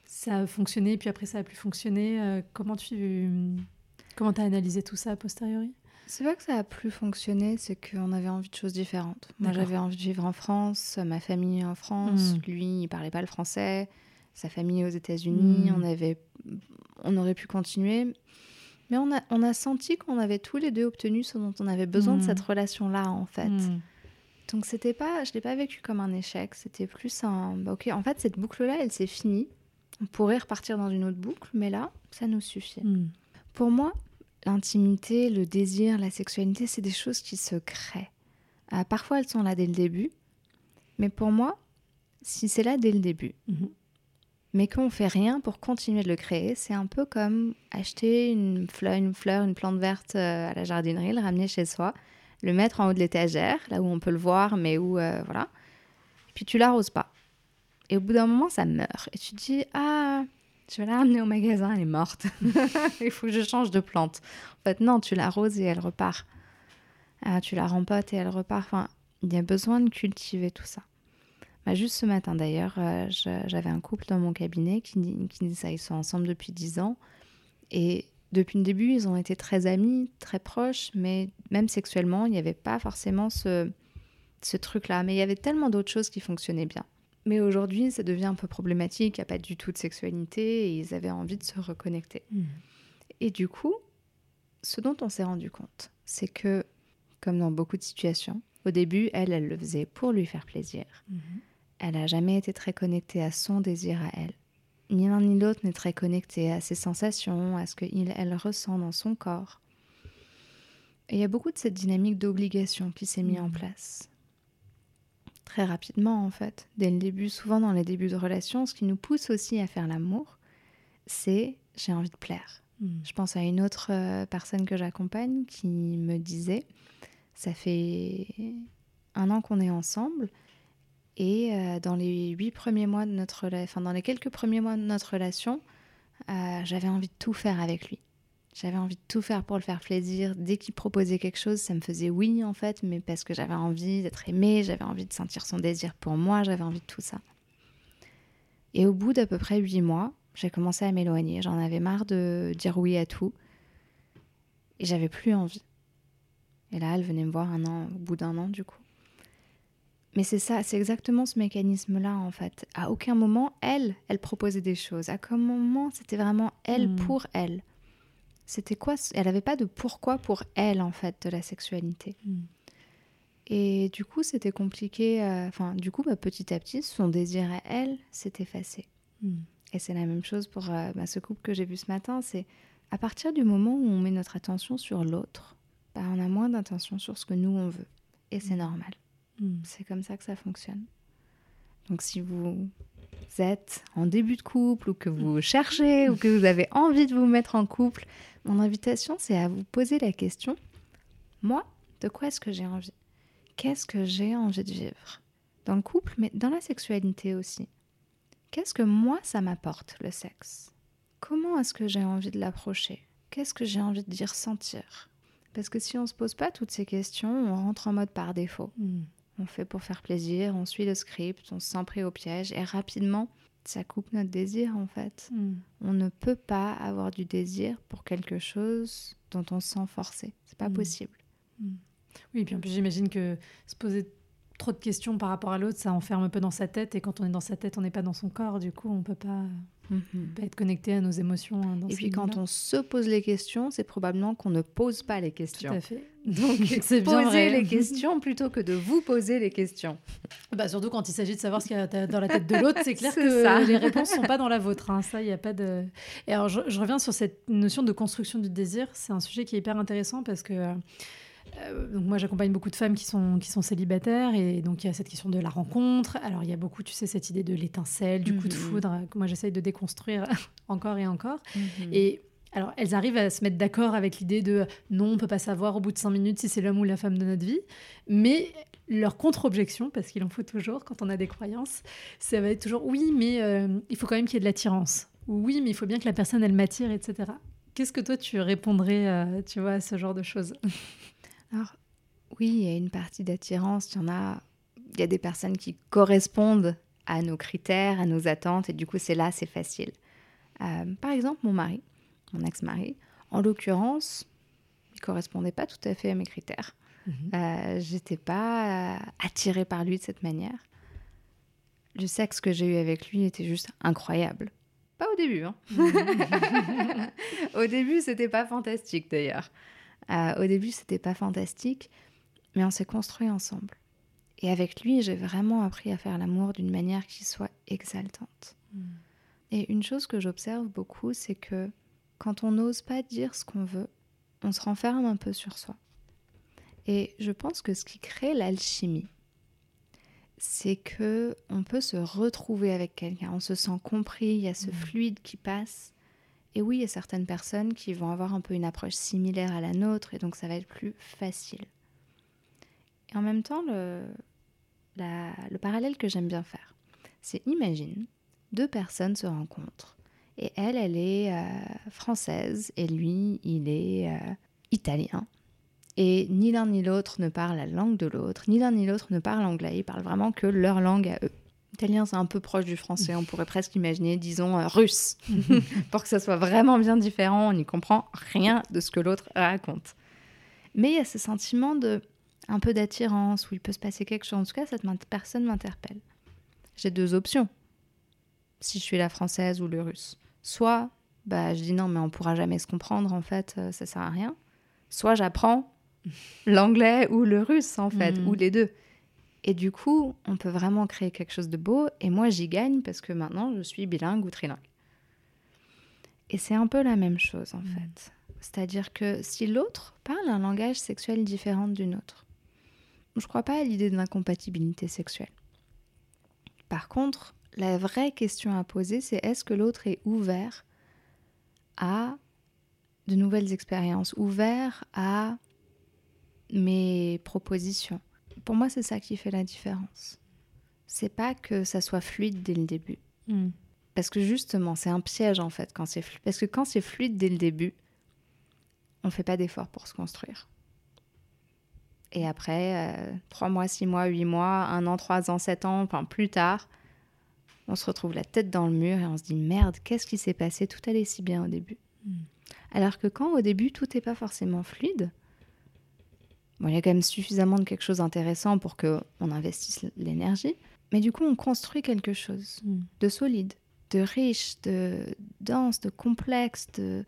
ça a fonctionné, puis après, ça a plus fonctionné. euh, comment tu comment as analysé tout ça a posteriori? C'est pas que ça a plus fonctionné, c'est qu'on avait envie de choses différentes. Moi, j'avais envie de vivre en France, ma famille en France. Mm. Lui, il parlait pas le français. Sa famille aux États-Unis. Mm. On avait, on aurait pu continuer, mais on a, on a senti qu'on avait tous les deux obtenu ce dont on avait besoin de cette relation-là, en fait. Donc c'était pas, je l'ai pas vécu comme un échec. C'était plus un, bah, ok, en fait, cette boucle-là, elle s'est finie. On pourrait repartir dans une autre boucle, mais là, ça nous suffit. Pour moi, l'intimité, le désir, la sexualité, c'est des choses qui se créent. Euh, parfois, elles sont là dès le début, mais pour moi, si c'est là dès le début, Mhm. mais qu'on fait rien pour continuer de le créer, c'est un peu comme acheter une fleur, une, fleur, une plante verte euh, à la jardinerie, le ramener chez soi, le mettre en haut de l'étagère, là où on peut le voir, mais où, euh, voilà. Puis tu l'arroses pas. Et au bout d'un moment, ça meurt. Et tu te dis, ah, je vais la ramener au magasin, elle est morte. Il faut que je change de plante. En fait, non, tu l'arroses et elle repart. Ah, tu la rempotes et elle repart. Enfin, il y a besoin de cultiver tout ça. Bah, juste ce matin d'ailleurs, euh, j'avais un couple dans mon cabinet qui qui ça. Ils sont ensemble depuis 10 ans. Et depuis le début, ils ont été très amis, très proches, mais même sexuellement, il n'y avait pas forcément ce truc-là. Mais il y avait tellement d'autres choses qui fonctionnaient bien. Mais aujourd'hui, ça devient un peu problématique. Il n'y a pas du tout de sexualité et ils avaient envie de se reconnecter. Mm. Et du coup, ce dont on s'est rendu compte, c'est que, comme dans beaucoup de situations, au début, elle, elle le faisait pour lui faire plaisir. Mhm. Elle n'a jamais été très connectée à son désir à elle. Ni l'un ni l'autre n'est très connecté à ses sensations, à ce qu'il, elle ressent dans son corps. Et il y a beaucoup de cette dynamique d'obligation qui s'est mise en Mhm. place. Très rapidement, en fait. Dès le début, souvent dans les débuts de relation, ce qui nous pousse aussi à faire l'amour, c'est j'ai envie de plaire. Mm. Je pense à une autre euh, personne que j'accompagne qui me disait, ça fait un an qu'on est ensemble et euh, dans les huit premiers mois de notre enfin dans les quelques premiers mois de notre relation, euh, j'avais envie de tout faire avec lui. J'avais envie de tout faire pour le faire plaisir. Dès qu'il proposait quelque chose, ça me faisait oui en fait, mais parce que j'avais envie d'être aimée, j'avais envie de sentir son désir pour moi, j'avais envie de tout ça. Et au bout d'à peu près huit mois, j'ai commencé à m'éloigner. J'en avais marre de dire oui à tout. Et j'avais plus envie. Et là, elle venait me voir un an, au bout d'un an, du coup. Mais c'est ça, c'est exactement ce mécanisme-là, en fait. À aucun moment, elle, elle proposait des choses. À aucun moment, c'était vraiment elle Hmm. pour elle. C'était quoi Elle n'avait pas de pourquoi pour elle, en fait, de la sexualité. Mm. Et du coup, c'était compliqué. euh, Enfin, du coup, bah, petit à petit, son désir à elle s'est effacé. Mm. Et c'est la même chose pour euh, bah, ce couple que j'ai vu ce matin. C'est à partir du moment où on met notre attention sur l'autre, bah, on a moins d'attention sur ce que nous on veut. Et c'est normal. Mm. C'est comme ça que ça fonctionne. Donc si vous êtes en début de couple ou que vous cherchez ou que vous avez envie de vous mettre en couple, mon invitation c'est à vous poser la question, moi, de quoi est-ce que j'ai envie? Qu'est-ce que j'ai envie de vivre? Dans le couple, mais dans la sexualité aussi. Qu'est-ce que moi ça m'apporte le sexe? Comment est-ce que j'ai envie de l'approcher? Qu'est-ce que j'ai envie d'y ressentir Parce que si on ne se pose pas toutes ces questions, on rentre en mode par défaut. Mm. On fait pour faire plaisir, on suit le script, on se sent pris au piège et rapidement, ça coupe notre désir en fait. Mm. On ne peut pas avoir du désir pour quelque chose dont on se sent forcé. C'est pas Mm. possible. Oui, puis en plus, j'imagine que se poser trop de questions par rapport à l'autre, ça enferme un peu dans sa tête. Et quand on est dans sa tête, on n'est pas dans son corps. Du coup, on peut pas, pas être connecté à nos émotions. hein, dans Et puis quand on se pose les questions, c'est probablement qu'on ne pose pas les Tout questions. à fait. Donc bien posez vrai. les questions plutôt que de vous poser les questions. Bah, surtout quand il s'agit de savoir ce qu'il y a dans la tête de l'autre, c'est clair que ça. les réponses sont pas dans la vôtre. hein. Ça, il y a pas de. Et alors, je, je reviens sur cette notion de construction du désir. C'est un sujet qui est hyper intéressant parce que. Euh, donc moi, j'accompagne beaucoup de femmes qui sont, qui sont célibataires et donc il y a cette question de la rencontre. Alors il y a beaucoup, tu sais, cette idée de l'étincelle, du coup de Mhm. foudre que moi j'essaye de déconstruire encore et encore. Et Et alors, elles arrivent à se mettre d'accord avec l'idée de non, on peut pas savoir au bout de cinq minutes si c'est l'homme ou la femme de notre vie. Mais leur contre-objection, parce qu'il en faut toujours quand on a des croyances, ça va être toujours oui, mais euh, il faut quand même qu'il y ait de l'attirance. Ou oui, mais il faut bien que la personne, elle m'attire, etc. Qu'est-ce que toi, tu répondrais, euh, tu vois, à ce genre de choses? Alors, oui, il y a une partie d'attirance. Il y en a, il y a des personnes qui correspondent à nos critères, à nos attentes, et du coup, c'est là, c'est facile. Euh, par exemple, mon mari, mon ex-mari, en l'occurrence, il correspondait pas tout à fait à mes critères. Euh, J'étais pas euh, attirée par lui de cette manière. Le sexe que j'ai eu avec lui était juste incroyable. Pas au début, hein. au début, c'était pas fantastique d'ailleurs. Euh, au début, c'était pas fantastique, mais on s'est construit ensemble. Et avec lui, j'ai vraiment appris à faire l'amour d'une manière qui soit exaltante. Et une chose que j'observe beaucoup, c'est que quand on n'ose pas dire ce qu'on veut, on se renferme un peu sur soi. Et je pense que ce qui crée l'alchimie, c'est que on peut se retrouver avec quelqu'un, on se sent compris, il y a ce Mhm. fluide qui passe. Et oui, il y a certaines personnes qui vont avoir un peu une approche similaire à la nôtre, et donc ça va être plus facile. Et en même temps, le, parallèle que j'aime bien faire, c'est imagine, deux personnes se rencontrent, et elle, elle est euh, française, et lui, il est euh, italien. Et ni l'un ni l'autre ne parle la langue de l'autre, ni l'un ni l'autre ne parle anglais, ils parlent vraiment que leur langue à eux. L'italien, c'est un peu proche du français, on pourrait presque imaginer, disons, euh, russe, pour que ça soit vraiment bien différent, on n'y comprend rien de ce que l'autre raconte. Mais il y a ce sentiment de un peu d'attirance, où il peut se passer quelque chose. En tout cas, cette personne m'interpelle. J'ai deux options. Si je suis la française ou le russe. Soit, bah, je dis non, mais on pourra jamais se comprendre, en fait, euh, ça sert à rien. Soit j'apprends l'anglais ou le russe, en fait, Mhm. ou les deux. Et du coup, on peut vraiment créer quelque chose de beau. Et moi, j'y gagne parce que maintenant, je suis bilingue ou trilingue. Et c'est un peu la même chose, en Mhm. fait. C'est-à-dire que si l'autre parle un langage sexuel différent du nôtre, je ne crois pas à l'idée de l'incompatibilité sexuelle. Par contre, la vraie question à poser, c'est est-ce que l'autre est ouvert à de nouvelles expériences, ouvert à mes propositions? Pour moi, c'est ça qui fait la différence. C'est pas que ça soit fluide dès le début. Mm. Parce que justement, c'est un piège en fait quand c'est fluide. Parce que quand c'est fluide dès le début, on fait pas d'effort pour se construire. Et après, euh, trois mois, six mois, huit mois, un an, trois ans, sept ans, enfin plus tard, on se retrouve la tête dans le mur et on se dit merde, qu'est-ce qui s'est passé? Tout allait si bien au début. Mm. Alors que quand au début tout n'est pas forcément fluide, bon, il y a quand même suffisamment de quelque chose d'intéressant pour que on investisse l'énergie, mais du coup on construit quelque chose Mm. de solide, de riche, de dense, de complexe, de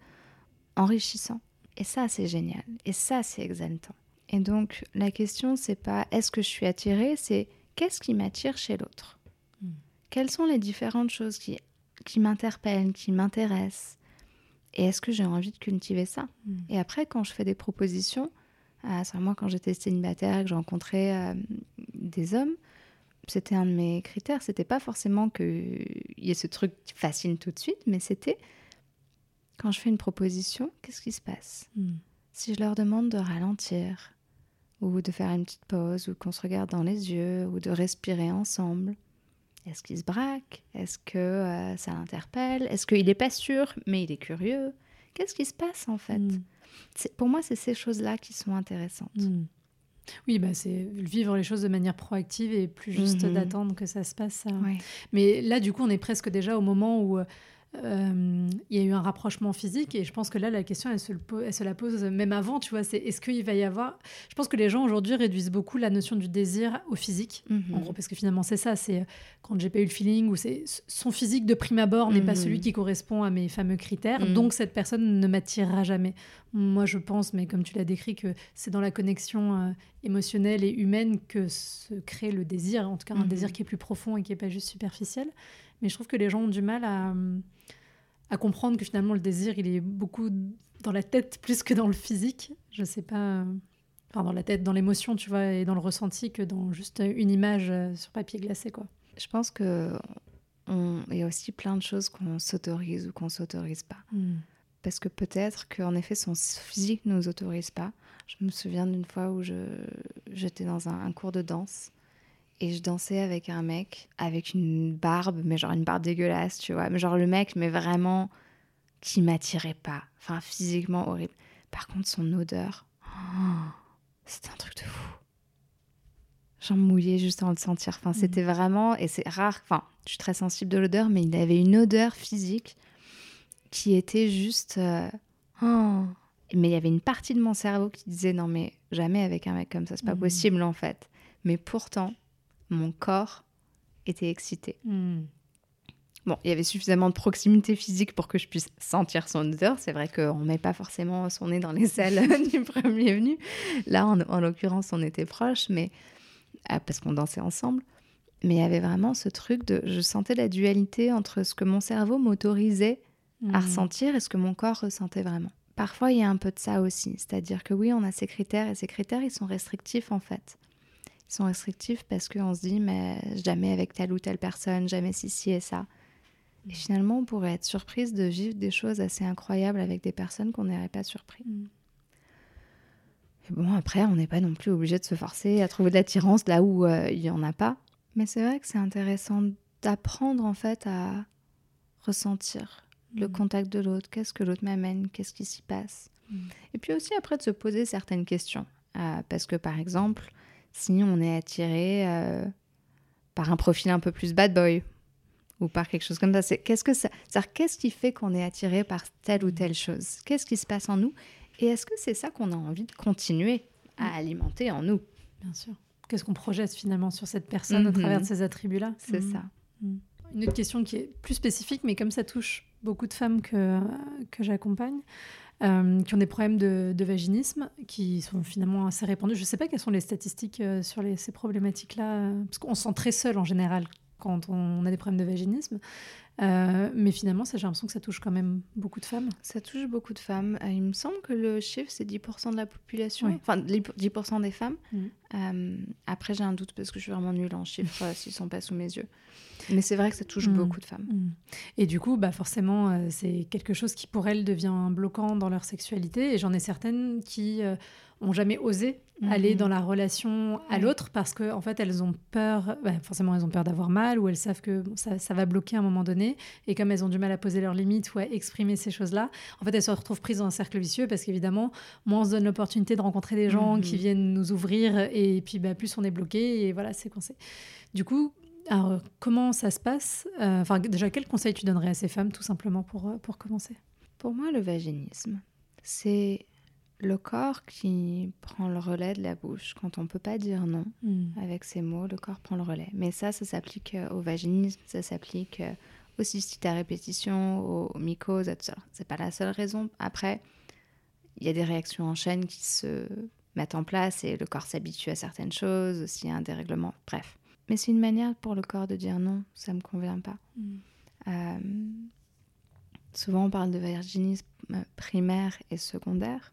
enrichissant. Et ça c'est génial, et ça c'est exaltant. Et donc la question c'est pas est-ce que je suis attirée, c'est qu'est-ce qui m'attire chez l'autre? Mm. Quelles sont les différentes choses qui qui m'interpellent, qui m'intéressent? Et est-ce que j'ai envie de cultiver ça? Mm. Et après, quand je fais des propositions, euh, c'est moi quand j'étais célibataire et que j'ai rencontré euh, des hommes, c'était un de mes critères. C'était pas forcément qu'il y ait ce truc qui fascine tout de suite, mais c'était quand je fais une proposition, qu'est-ce qui se passe? Mm. Si je leur demande de ralentir, ou de faire une petite pause, ou qu'on se regarde dans les yeux, ou de respirer ensemble, est-ce qu'il se braque Est-ce que euh, ça l'interpelle? Est-ce qu'il n'est pas sûr, mais il est curieux? Qu'est-ce qui se passe en fait? Mm. Pour moi, c'est ces choses-là qui sont intéressantes. Mm. Oui, bah, c'est vivre les choses de manière proactive et plus juste Mhm. d'attendre que ça se passe. ça. Ouais. Mais là, du coup, on est presque déjà au moment où euh, il y a eu un rapprochement physique et je pense que là, la question, elle se, le po- elle se la pose même avant, tu vois, c'est est-ce qu'il va y avoir... Je pense que les gens aujourd'hui réduisent beaucoup la notion du désir au physique. Mhm. En gros, parce que finalement, c'est ça, c'est euh, quand j'ai pas eu le feeling ou c'est son physique de prime abord n'est pas Mhm. celui qui correspond à mes fameux critères, Mhm. donc cette personne ne m'attirera jamais. Moi, je pense, mais comme tu l'as décrit, que c'est dans la connexion euh, émotionnelle et humaine que se crée le désir, en tout cas un désir qui est plus profond et qui est pas juste superficiel. Mais je trouve que les gens ont du mal à, à comprendre que finalement le désir, il est beaucoup dans la tête plus que dans le physique. Je sais pas. Enfin, dans la tête, dans l'émotion, tu vois, et dans le ressenti que dans juste une image euh, sur papier glacé, quoi. Je pense que on- il y a aussi plein de choses qu'on s'autorise ou qu'on s'autorise pas. Parce que peut-être qu'en effet, son physique ne nous autorise pas. Je me souviens d'une fois où je, j'étais dans un, un cours de danse et je dansais avec un mec avec une barbe, mais genre une barbe dégueulasse, tu vois. Mais genre le mec, mais vraiment qui m'attirait pas. Enfin, physiquement horrible. Par contre, son odeur, oh, c'était un truc de fou. J'en mouillais juste en le sentir. Enfin, c'était vraiment, et c'est rare, enfin, je suis très sensible de l'odeur, mais il avait une odeur physique qui était juste. euh, oh. Mais il y avait une partie de mon cerveau qui disait non, mais jamais avec un mec comme ça, c'est pas Mhm. possible en fait. Mais pourtant, mon corps était excité. Mm. Bon, il y avait suffisamment de proximité physique pour que je puisse sentir son odeur. C'est vrai qu'on ne met pas forcément son nez dans les selles du premier venu. Là, en, en l'occurrence, on était proches, mais ah, parce qu'on dansait ensemble. Mais il y avait vraiment ce truc de... Je sentais la dualité entre ce que mon cerveau m'autorisait à Mm. ressentir et ce que mon corps ressentait vraiment. Parfois, il y a un peu de ça aussi. C'est-à-dire que oui, on a ces critères et ces critères, ils sont restrictifs en fait. Sont restrictifs parce qu'on se dit, mais jamais avec telle ou telle personne, jamais si, si et ça. Et finalement, on pourrait être surprise de vivre des choses assez incroyables avec des personnes qu'on n'aurait pas surpris. Mm. Et bon, après, on n'est pas non plus obligé de se forcer à trouver de l'attirance là où euh, il n'y en a pas. Mais c'est vrai que c'est intéressant d'apprendre en fait à ressentir le Mm. contact de l'autre, qu'est-ce que l'autre m'amène, qu'est-ce qui s'y passe. Mm. Et puis aussi après de se poser certaines questions. Euh, parce que par exemple, si on est attiré euh, par un profil un peu plus bad boy ou par quelque chose comme ça, c'est qu'est-ce que ça, qu'est-ce qui fait qu'on est attiré par telle ou telle chose? Qu'est-ce qui se passe en nous? Et est-ce que c'est ça qu'on a envie de continuer à alimenter en nous? Bien sûr. Qu'est-ce qu'on projette finalement sur cette personne au travers de ces attributs-là? C'est ça. Une autre question qui est plus spécifique, mais comme ça touche beaucoup de femmes que, que j'accompagne, euh, qui ont des problèmes de, vaginisme, qui sont finalement assez répandus. Je ne sais pas quelles sont les statistiques euh, sur ces problématiques-là, euh, parce qu'on se sent très seul en général quand on a des problèmes de vaginisme. Mais finalement, j'ai l'impression que ça touche quand même beaucoup de femmes. Ça touche beaucoup de femmes. il me semble que le chiffre, c'est 10% de la population, enfin 10% des femmes. Mmh. après, j'ai un doute parce que je suis vraiment nulle en chiffres s'ils ne sont pas sous mes yeux. Mais c'est vrai que ça touche mm. beaucoup de femmes. Mm. Et du coup, bah forcément, euh, c'est quelque chose qui pour elles devient bloquant dans leur sexualité. Et j'en ai certaines qui euh, ont jamais osé aller dans la relation à l'autre parce qu'en en fait, elles ont peur, bah, forcément, elles ont peur d'avoir mal ou elles savent que ça, ça, va bloquer à un moment donné. Et comme elles ont du mal à poser leurs limites ou à exprimer ces choses-là, en fait, elles se retrouvent prises dans un cercle vicieux parce qu'évidemment, moins on se donne l'opportunité de rencontrer des gens qui viennent nous ouvrir et puis bah, plus on est bloqué et voilà, c'est coincé. Du coup, alors, comment ça se passe euh, Enfin, déjà, quel conseil tu donnerais à ces femmes, tout simplement, pour, euh, pour commencer? Pour moi, le vaginisme, c'est le corps qui prend le relais de la bouche. Quand on ne peut pas dire non hmm. avec ces mots, le corps prend le relais. Mais ça, ça s'applique euh, au vaginisme, ça s'applique au cystite à répétition, aux mycoses, à tout ça. C'est pas la seule raison. Après, il y a des réactions en chaîne qui se mettent en place et le corps s'habitue à certaines choses, s'il y a un dérèglement. Bref. Mais c'est une manière pour le corps de dire non, ça me convient pas. Mm. Euh, souvent, on parle de vaginisme primaire et secondaire.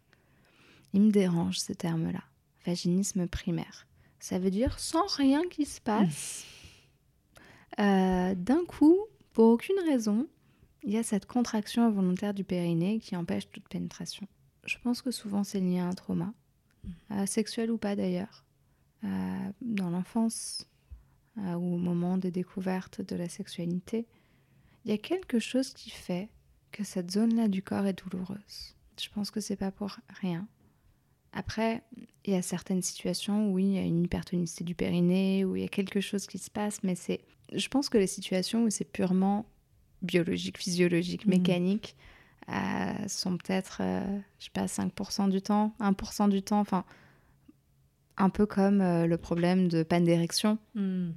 Il me dérange ce terme-là, vaginisme primaire. Ça veut dire sans rien qui se passe. Mm. Euh, d'un coup, pour aucune raison, il y a cette contraction involontaire du périnée qui empêche toute pénétration. Je pense que souvent c'est lié à un trauma, mm. euh, sexuel ou pas d'ailleurs. dans l'enfance, euh, ou au moment des découvertes de la sexualité, il y a quelque chose qui fait que cette zone-là du corps est douloureuse. Je pense que c'est pas pour rien. Après, il y a certaines situations où il y a une hypertonicité du périnée, où il y a quelque chose qui se passe, mais c'est. Je pense que les situations où c'est purement biologique, physiologique, mmh. mécanique, euh, sont peut-être, euh, je sais pas, 5% du temps, 1% du temps, enfin, un peu comme le problème de panne d'érection. Mmh.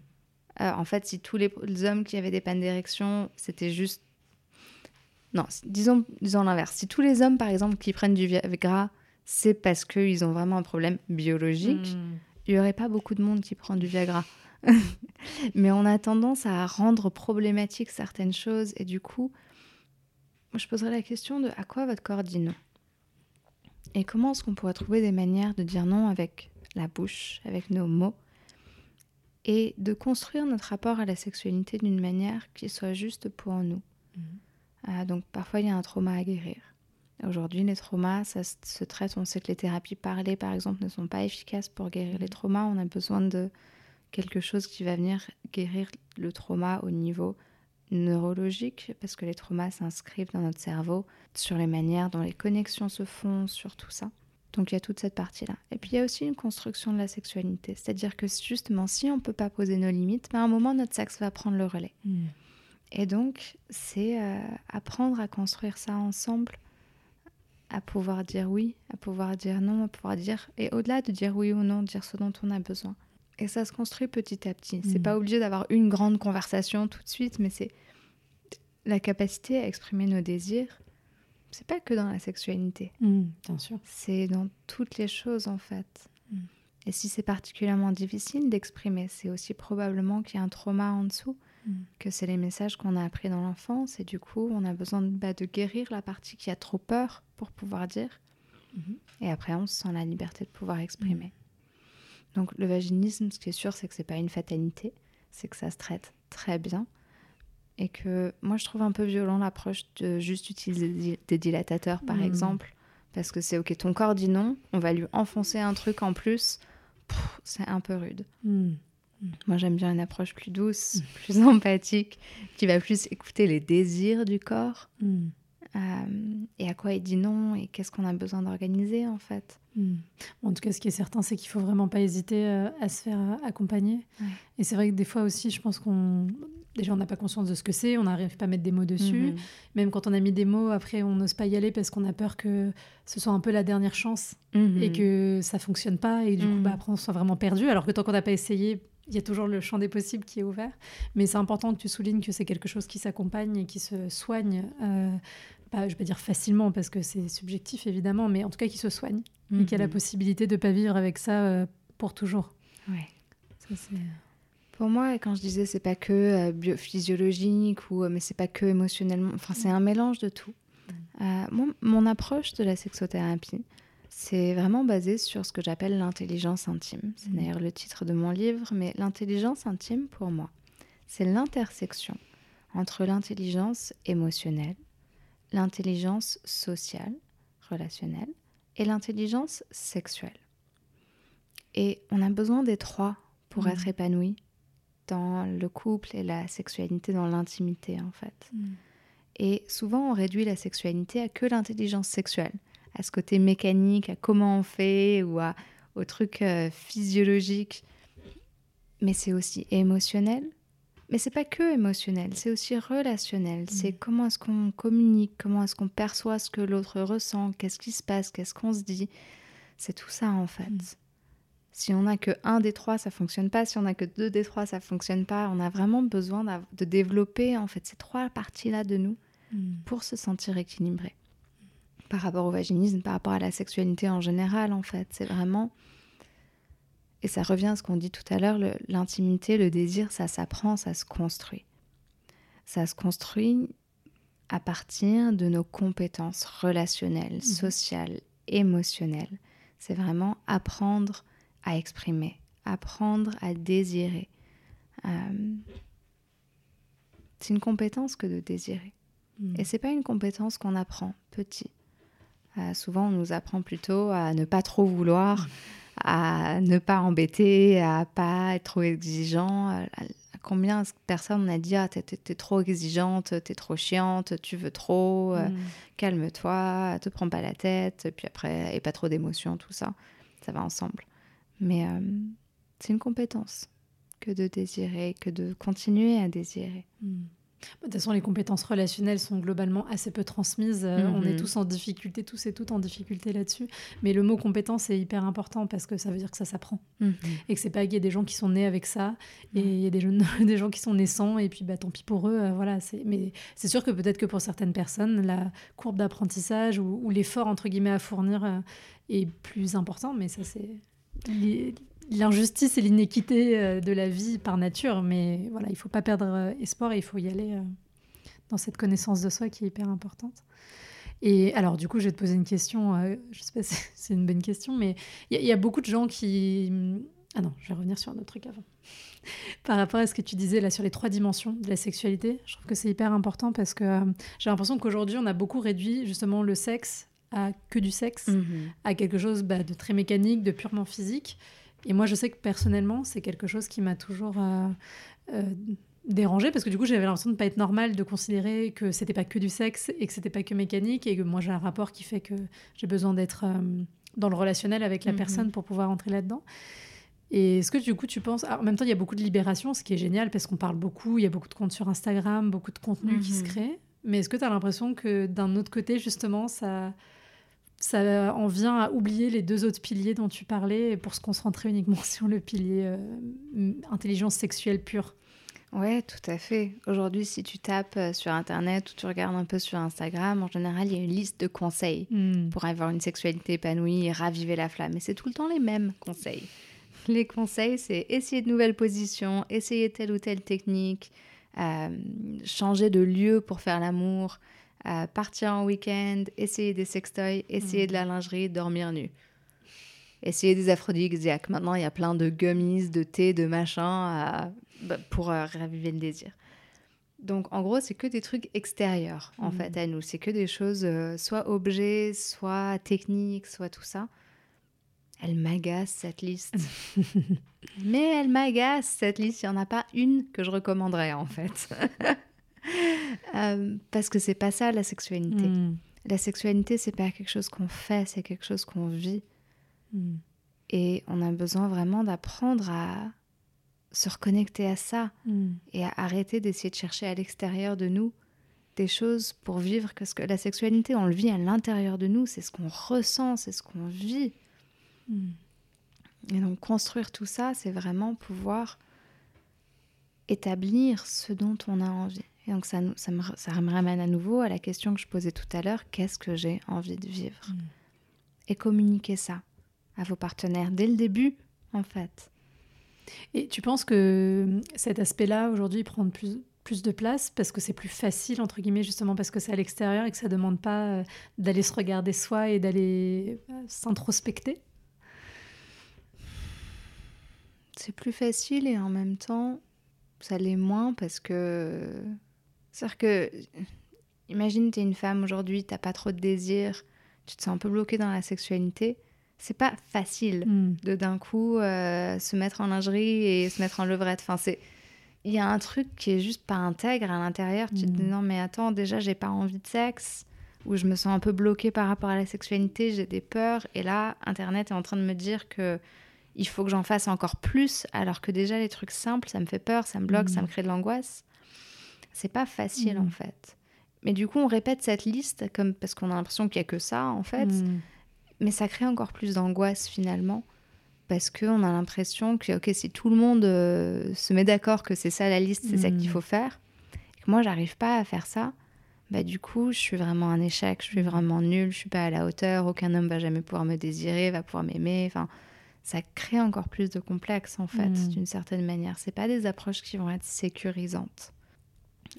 Euh, en fait, si tous les, hommes qui avaient des pannes d'érection, c'était juste. Non, disons, disons l'inverse. Si tous les hommes, par exemple, qui prennent du Viagra, c'est parce qu'ils ont vraiment un problème biologique, hmm. il n'y aurait pas beaucoup de monde qui prend du Viagra. Mais on a tendance à rendre problématique certaines choses et du coup, je poserais la question de à quoi votre corps dit non? Et comment est-ce qu'on pourrait trouver des manières de dire non avec la bouche, avec nos mots et de construire notre rapport à la sexualité d'une manière qui soit juste pour nous? Mhm. Euh, donc parfois il y a un trauma à guérir. Aujourd'hui, les traumas, ça se traite. On sait que les thérapies parlées, par exemple, ne sont pas efficaces pour guérir les traumas. On a besoin de quelque chose qui va venir guérir le trauma au niveau neurologique, parce que les traumas s'inscrivent dans notre cerveau sur les manières dont les connexions se font, sur tout ça. Donc il y a toute cette partie-là. Et puis il y a aussi une construction de la sexualité. C'est-à-dire que justement, si on ne peut pas poser nos limites, ben, à un moment, notre sexe va prendre le relais. Hmm. Et donc, c'est euh, apprendre à construire ça ensemble, à pouvoir dire oui, à pouvoir dire non, à pouvoir dire... Et au-delà de dire oui ou non, dire ce dont on a besoin. Et ça se construit petit à petit. C'est hmm. pas obligé d'avoir une grande conversation tout de suite, mais c'est la capacité à exprimer nos désirs c'est pas que dans la sexualité. Mmh, bien sûr. C'est dans toutes les choses en fait. Mmh. Et si c'est particulièrement difficile d'exprimer, c'est aussi probablement qu'il y a un trauma en dessous, mmh. que c'est les messages qu'on a appris dans l'enfance et du coup on a besoin de, bah, de, guérir la partie qui a trop peur pour pouvoir dire. Et après on se sent la liberté de pouvoir exprimer. Donc le vaginisme, ce qui est sûr, c'est que c'est pas une fatalité, c'est que ça se traite très bien. Et que moi je trouve un peu violent l'approche de juste utiliser des dilatateurs par hmm. exemple. Parce que c'est ok ton corps dit non on va lui enfoncer un truc en plus. C'est un peu rude. Moi j'aime bien une approche plus douce plus empathique qui va plus écouter les désirs du corps euh, et à quoi il dit non et qu'est-ce qu'on a besoin d'organiser en fait en tout cas, ce qui est certain, c'est qu'il faut vraiment pas hésiter euh, à se faire accompagner. Et c'est vrai que des fois aussi, je pense qu'on déjà on n'a pas conscience de ce que c'est, on n'arrive pas à mettre des mots dessus. Mhm. Même quand on a mis des mots, après on n'ose pas y aller parce qu'on a peur que ce soit un peu la dernière chance mhm. et que ça fonctionne pas et du coup bah, après on soit vraiment perdu. Alors que tant qu'on n'a pas essayé, il y a toujours le champ des possibles qui est ouvert. Mais c'est important que tu soulignes que c'est quelque chose qui s'accompagne et qui se soigne. Euh, pas, je vais pas dire facilement parce que c'est subjectif évidemment, mais en tout cas qui se soigne et qui a la mhm. possibilité de pas vivre avec ça euh, pour toujours. Ouais. pour moi, quand je disais c'est pas que euh, biophysiologique ou mais c'est pas que émotionnellement, enfin c'est un mélange de tout. moi, mon approche de la sexothérapie, c'est vraiment basé sur ce que j'appelle l'intelligence intime. C'est d'ailleurs le titre de mon livre, mais l'intelligence intime, pour moi, c'est l'intersection entre l'intelligence émotionnelle, l'intelligence sociale, relationnelle, et l'intelligence sexuelle. Et on a besoin des trois pour mmh. être épanoui dans le couple et la sexualité, dans l'intimité en fait. Mmh. Et souvent on réduit la sexualité à que l'intelligence sexuelle à ce côté mécanique, à comment on fait ou à, au truc euh, physiologique. Mais c'est aussi émotionnel. Mais c'est pas que émotionnel, c'est aussi relationnel. Mm. C'est comment est-ce qu'on communique, comment est-ce qu'on perçoit ce que l'autre ressent, qu'est-ce qui se passe, qu'est-ce qu'on se dit. C'est tout ça en fait. Mm. Si on n'a que un des trois, ça fonctionne pas. Si on n'a que deux des trois, ça fonctionne pas. On a vraiment besoin de développer en fait ces trois parties-là de nous mm. pour se sentir équilibré par rapport au vaginisme, par rapport à la sexualité en général, en fait. C'est vraiment. Et ça revient à ce qu'on dit tout à l'heure l'intimité, le désir, ça s'apprend, ça se construit. Ça se construit à partir de nos compétences relationnelles, mhm. sociales, émotionnelles. C'est vraiment apprendre à exprimer, apprendre à désirer. Euh, c'est une compétence que de désirer. Mhm. Et c'est pas une compétence qu'on apprend petit. Euh, souvent, on nous apprend plutôt à ne pas trop vouloir, à ne pas embêter, à pas être trop exigeant. À, combien de personnes on a dit ah t'es, trop exigeante, t'es trop chiante, tu veux trop, euh, mm. calme-toi, te prends pas la tête, puis après et pas trop d'émotions, tout ça, ça va ensemble. Mais euh, c'est une compétence que de désirer, que de continuer à désirer. Mm. De toute façon, les compétences relationnelles sont globalement assez peu transmises. Euh, on est mhm. tous en difficulté, tous et toutes en difficulté là-dessus. Mais le mot compétence est hyper important parce que ça veut dire que ça s'apprend. Mhm. Et que c'est pas qu'il y a des gens qui sont nés avec ça et il y a des, jeunes, des gens qui sont naissants et puis bah, tant pis pour eux. Euh, voilà, Mais c'est sûr que peut-être que pour certaines personnes, la courbe d'apprentissage ou, l'effort entre guillemets à fournir euh, est plus important. Mais ça, c'est l'injustice et l'inéquité euh, de la vie par nature. Mais voilà, il faut pas perdre euh, espoir et il faut y aller euh, dans cette connaissance de soi qui est hyper importante. Et alors, du coup, je vais te poser une question. je sais pas si c'est une bonne question, mais il y, a beaucoup de gens qui. Ah non, je vais revenir sur un autre truc avant. Par rapport à ce que tu disais là sur les trois dimensions de la sexualité, je trouve que c'est hyper important parce que j'ai l'impression qu'aujourd'hui, on a beaucoup réduit justement le sexe à que du sexe, mm-hmm. à quelque chose bah, de très mécanique, de purement physique. Et moi, je sais que personnellement, c'est quelque chose qui m'a toujours euh, euh, dérangé parce que du coup, j'avais l'impression de ne pas être normal de considérer que c'était pas que du sexe et que c'était pas que mécanique et que moi, j'ai un rapport qui fait que j'ai besoin d'être euh, dans le relationnel avec la mhm. personne pour pouvoir entrer là-dedans. Et est-ce que du coup, tu penses. en même temps, il y a beaucoup de libération, ce qui est génial parce qu'on parle beaucoup, il y a beaucoup de comptes sur Instagram, beaucoup de contenu qui se mhm. crée. Mais est-ce que tu as l'impression que d'un autre côté, justement, ça ça en vient à oublier les deux autres piliers dont tu parlais pour se concentrer uniquement sur le pilier euh, intelligence sexuelle pure. Ouais, tout à fait. Aujourd'hui, si tu tapes euh, sur Internet ou tu regardes un peu sur Instagram, en général, il y a une liste de conseils hmm. pour avoir une sexualité épanouie et raviver la flamme. Et c'est tout le temps les mêmes conseils. Les conseils, c'est essayer de nouvelles positions, essayer telle ou telle technique, euh, changer de lieu pour faire l'amour, partir en week-end, essayer des sextoys, essayer de la lingerie, dormir nu. Essayer des aphrodisiaques. Maintenant, il y a plein de gummies, de thé, de machin bah, pour euh, raviver le désir. Donc, en gros, c'est que des trucs extérieurs, en mhm. fait, à nous. C'est que des choses, euh, soit objets, soit techniques, soit tout ça. Elle m'agace, cette liste. Mais elle m'agace, cette liste. Il n'y en a pas une que je recommanderais, en fait. Euh, parce que c'est pas ça la sexualité. Hmm. La sexualité, c'est pas quelque chose qu'on fait, c'est quelque chose qu'on vit. Hmm. Et on a besoin vraiment d'apprendre à, se reconnecter à ça Mm. et à arrêter d'essayer de chercher à l'extérieur de nous des choses pour vivre parce que la sexualité on le vit à l'intérieur de nous c'est ce qu'on ressent c'est ce qu'on vit et donc construire tout ça c'est vraiment pouvoir établir ce dont on a envie et donc ça, me, ça me ramène à nouveau à la question que je posais tout à l'heure qu'est-ce que j'ai envie de vivre Mm. et communiquer ça à vos partenaires dès le début en fait Et tu penses que cet aspect-là, aujourd'hui, prend plus, plus de place parce que c'est plus facile, entre guillemets, justement parce que c'est à l'extérieur et que ça ne demande pas euh, d'aller se regarder soi et d'aller euh, s'introspecter? C'est plus facile et en même temps, ça l'est moins parce que. C'est-à-dire que. Imagine, t'es une femme aujourd'hui, t'as pas trop de désir, tu te sens un peu bloquée dans la sexualité. C'est pas facile Mm. de d'un coup euh, se mettre en lingerie et se mettre en levrette. Enfin, c'est. Il y a un truc qui est juste pas intègre à l'intérieur. Tu te dis Mhm. non, mais attends, déjà, j'ai pas envie de sexe, ou je me sens un peu bloquée par rapport à la sexualité, j'ai des peurs. Et là, Internet est en train de me dire que il faut que j'en fasse encore plus, alors que déjà, les trucs simples, ça me fait peur, ça me bloque, ça me crée de l'angoisse. C'est pas facile, Mhm. en fait. Mais du coup, on répète cette liste comme parce qu'on a l'impression qu'il y a que ça, en fait. Mm. Mais ça crée encore plus d'angoisse finalement, parce qu'on a l'impression que, ok, si tout le monde euh, se met d'accord que c'est ça la liste, c'est ça Mm. qu'il faut faire, et que moi j'arrive pas à faire ça, bah du coup je suis vraiment un échec, je suis vraiment nulle, je suis pas à la hauteur, aucun homme va jamais pouvoir me désirer, va pouvoir m'aimer, enfin ça crée encore plus de complexes en fait, Mm. d'une certaine manière. C'est pas des approches qui vont être sécurisantes.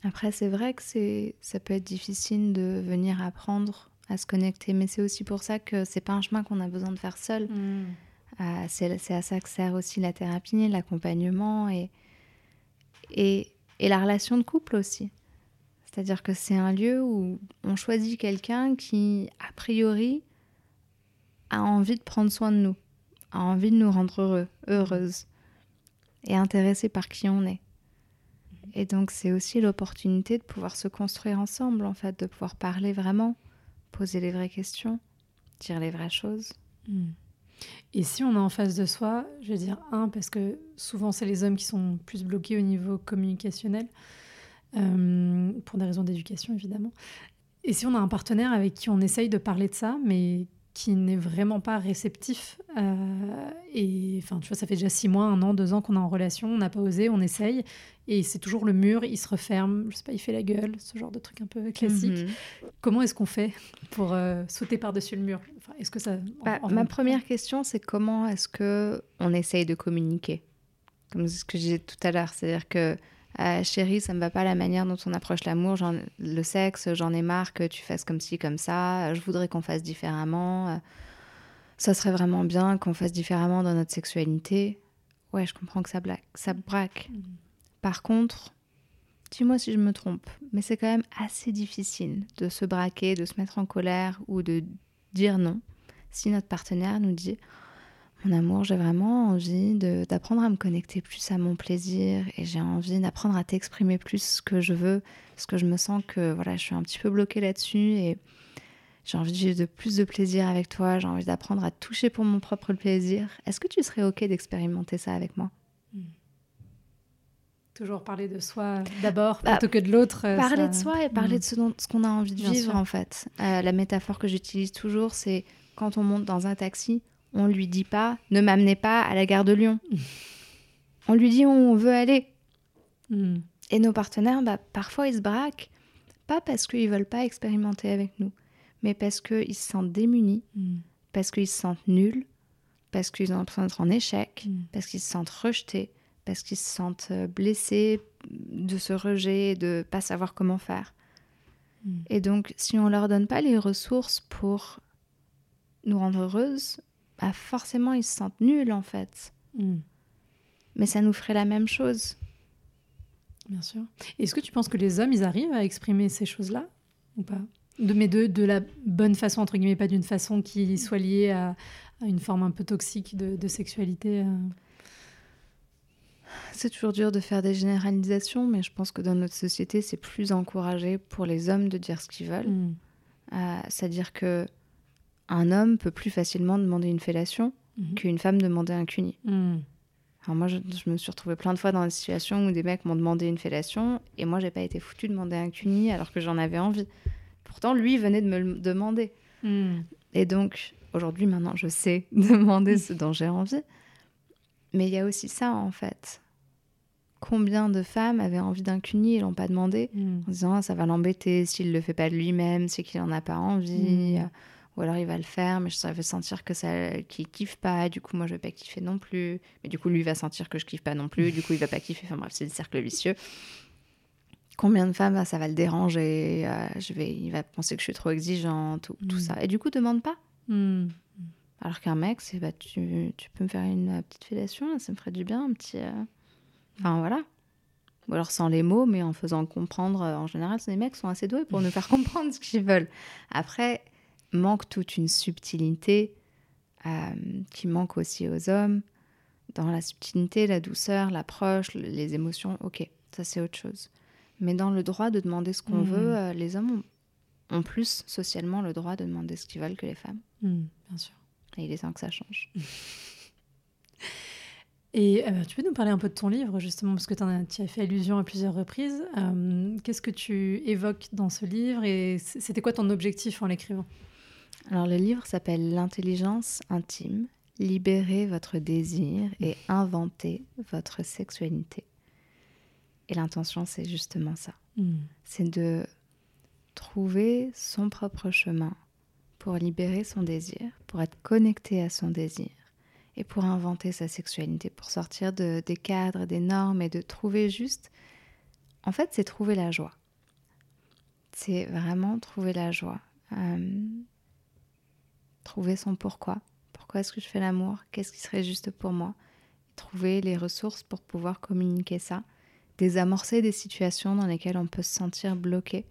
Après, c'est vrai que c'est, ça peut être difficile de venir apprendre à se connecter, mais c'est aussi pour ça que c'est pas un chemin qu'on a besoin de faire seul. Mm. Euh, c'est, c'est à ça que sert aussi la thérapie, l'accompagnement et, et, et la relation de couple aussi. C'est-à-dire que c'est un lieu où on choisit quelqu'un qui, a priori, a envie de prendre soin de nous, a envie de nous rendre heureux, heureuses, et intéressé par qui on est. Et donc c'est aussi l'opportunité de pouvoir se construire ensemble, en fait, de pouvoir parler vraiment, poser les vraies questions, dire les vraies choses. Mm. Et si on est en face de soi, je veux dire, un, parce que souvent c'est les hommes qui sont plus bloqués au niveau communicationnel, euh, pour des raisons d'éducation évidemment. Et si on a un partenaire avec qui on essaye de parler de ça, mais qui n'est vraiment pas réceptif, euh, et enfin, tu vois, ça fait déjà six mois, un an, deux ans qu'on est en relation, on n'a pas osé, on essaye, et c'est toujours le mur, il se referme, je sais pas, il fait la gueule, ce genre de truc un peu classique. Mhm. Comment est-ce qu'on fait pour euh, sauter par-dessus le mur? Enfin, Est-ce que ça Bah, en- ma première question, c'est comment est-ce que on essaye de communiquer? Comme ce que je disais tout à l'heure, c'est-à-dire que euh, chérie, ça me va pas la manière dont on approche l'amour, le sexe, j'en ai marre que tu fasses comme ci, comme ça, je voudrais qu'on fasse différemment, euh, ça serait vraiment bien qu'on fasse différemment dans notre sexualité. Ouais, je comprends que ça, blague, ça braque. Mhm. Par contre, dis-moi si je me trompe, mais c'est quand même assez difficile de se braquer, de se mettre en colère ou de dire non si notre partenaire nous dit mon amour, j'ai vraiment envie d'apprendre à me connecter plus à mon plaisir et j'ai envie d'apprendre à t'exprimer plus ce que je veux parce que je me sens que voilà, je suis un petit peu bloquée là-dessus et j'ai envie de vivre de plus de plaisir avec toi, j'ai envie d'apprendre à toucher pour mon propre plaisir. Est-ce que tu serais OK d'expérimenter ça avec moi? Toujours parler de soi d'abord Bah, plutôt que de l'autre. euh, Parler ça- de soi et parler de ce, dont- ce qu'on a envie de Bien vivre sûr. en fait. Euh, la métaphore que j'utilise toujours, c'est quand on monte dans un taxi, on lui dit pas ne m'amenez pas à la gare de Lyon. on lui dit où on veut aller. Mm. Et nos partenaires, bah, parfois ils se braquent, pas parce qu'ils veulent pas expérimenter avec nous, mais parce qu'ils se sentent démunis, Mm. parce qu'ils se sentent nuls, parce qu'ils ont l'impression d'être en échec, Mm. parce qu'ils se sentent rejetés, parce qu'ils se sentent euh, blessés de ce rejet, de pas savoir comment faire. Et donc, si on leur donne pas les ressources pour nous rendre heureuses, bah forcément ils se sentent nuls en fait. Mm. Mais ça nous ferait la même chose. Bien sûr. Est-ce que tu penses que les hommes, ils arrivent à exprimer ces choses-là ou pas? De, Mais de, de la bonne façon, entre guillemets, pas d'une façon qui soit liée à, à une forme un peu toxique de, de sexualité. euh? C'est toujours dur de faire des généralisations, mais je pense que dans notre société, c'est plus encouragé pour les hommes de dire ce qu'ils veulent. Mm. Euh, C'est-à-dire que un homme peut plus facilement demander une fellation Mhm. qu'une femme demander un cuni. Mm. Alors moi, je, je me suis retrouvée plein de fois dans des situations où des mecs m'ont demandé une fellation et moi, j'ai pas été foutue de demander un cuni alors que j'en avais envie. Pourtant, lui venait de me le demander. Hmm. Et donc, aujourd'hui, maintenant, je sais demander ce dont j'ai envie. Mais il y a aussi ça, en fait. Combien de femmes avaient envie d'un cuni et l'ont pas demandé Hmm. en disant Ah, ça va l'embêter s'il le fait pas de lui-même, c'est qu'il en a pas envie. Ou alors il va le faire, mais ça veut sentir que ça qu'il kiffe pas, du coup moi je vais pas kiffer non plus, mais du coup lui va sentir que je kiffe pas non plus, du coup il va pas kiffer, enfin bref c'est le cercle vicieux. Combien de femmes ça va le déranger, euh, je vais, il va penser que je suis trop exigeante, ou tout Mm. ça, et du coup demande pas. Hmm. Alors qu'un mec, c'est bah, tu, tu peux me faire une euh, petite fellation, ça me ferait du bien, un petit. euh, Enfin voilà. Ou alors sans les mots, mais en faisant comprendre. En général, les mecs sont assez doués pour nous faire comprendre ce qu'ils veulent. Après, manque toute une subtilité euh, qui manque aussi aux hommes. Dans la subtilité, la douceur, l'approche, le- les émotions, ok, ça c'est autre chose. Mais dans le droit de demander ce qu'on Mhm. veut, euh, les hommes ont, ont plus socialement le droit de demander ce qu'ils veulent que les femmes. Hmm, Bien sûr. Et il est temps que ça change. Et euh, tu peux nous parler un peu de ton livre, justement, parce que tu as, fait allusion à plusieurs reprises. Euh, Qu'est-ce que tu évoques dans ce livre et c'était quoi ton objectif en l'écrivant? Alors le livre s'appelle L'intelligence intime, libérer votre désir et inventer votre sexualité. Et l'intention, c'est justement ça. Hmm. C'est de trouver son propre chemin pour libérer son désir, pour être connecté à son désir et pour inventer sa sexualité, pour sortir de, des cadres, des normes et de trouver juste... En fait, c'est trouver la joie. C'est vraiment trouver la joie. Euh, trouver son pourquoi. Pourquoi est-ce que je fais l'amour? Qu'est-ce qui serait juste pour moi? Trouver les ressources pour pouvoir communiquer ça. Désamorcer des situations dans lesquelles on peut se sentir bloqué.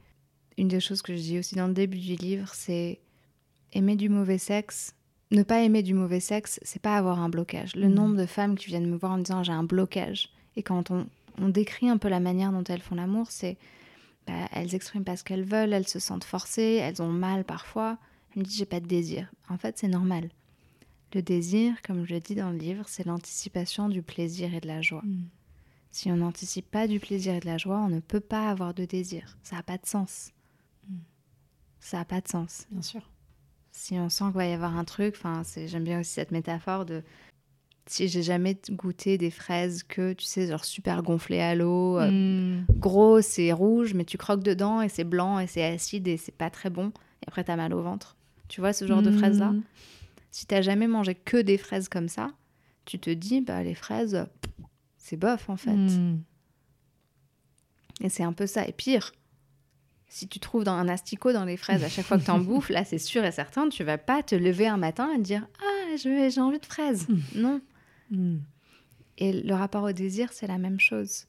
Une des choses que je dis aussi dans le début du livre, c'est aimer du mauvais sexe. Ne pas aimer du mauvais sexe, c'est pas avoir un blocage. Le Mhm. nombre de femmes qui viennent me voir en me disant j'ai un blocage. Et quand on, on décrit un peu la manière dont elles font l'amour, c'est bah, elles expriment pas ce qu'elles veulent, elles se sentent forcées, elles ont mal parfois. Elle me dit j'ai pas de désir. En fait, c'est normal. Le désir, comme je le dis dans le livre, c'est l'anticipation du plaisir et de la joie. Hmm. Si on n'anticipe pas du plaisir et de la joie, on ne peut pas avoir de désir. Ça n'a pas de sens. Mm. Ça n'a pas de sens. Bien sûr. Si on sent qu'il va y avoir un truc, enfin, j'aime bien aussi cette métaphore de si j'ai jamais goûté des fraises que tu sais genre super gonflées à l'eau, euh, Hmm. gros, c'est rouge, mais tu croques dedans et c'est blanc et c'est acide et c'est pas très bon. Et après t'as mal au ventre. Tu vois ce genre de fraises là Hmm. Si t'as jamais mangé que des fraises comme ça, tu te dis bah les fraises, c'est bof en fait. Hmm. Et c'est un peu ça. Et pire, si tu trouves dans un asticot dans les fraises à chaque fois que tu en bouffes, là, c'est sûr et certain, tu vas pas te lever un matin et te dire Ah, j'ai envie de fraises. Mm. Non. Hmm. Et le rapport au désir, c'est la même chose.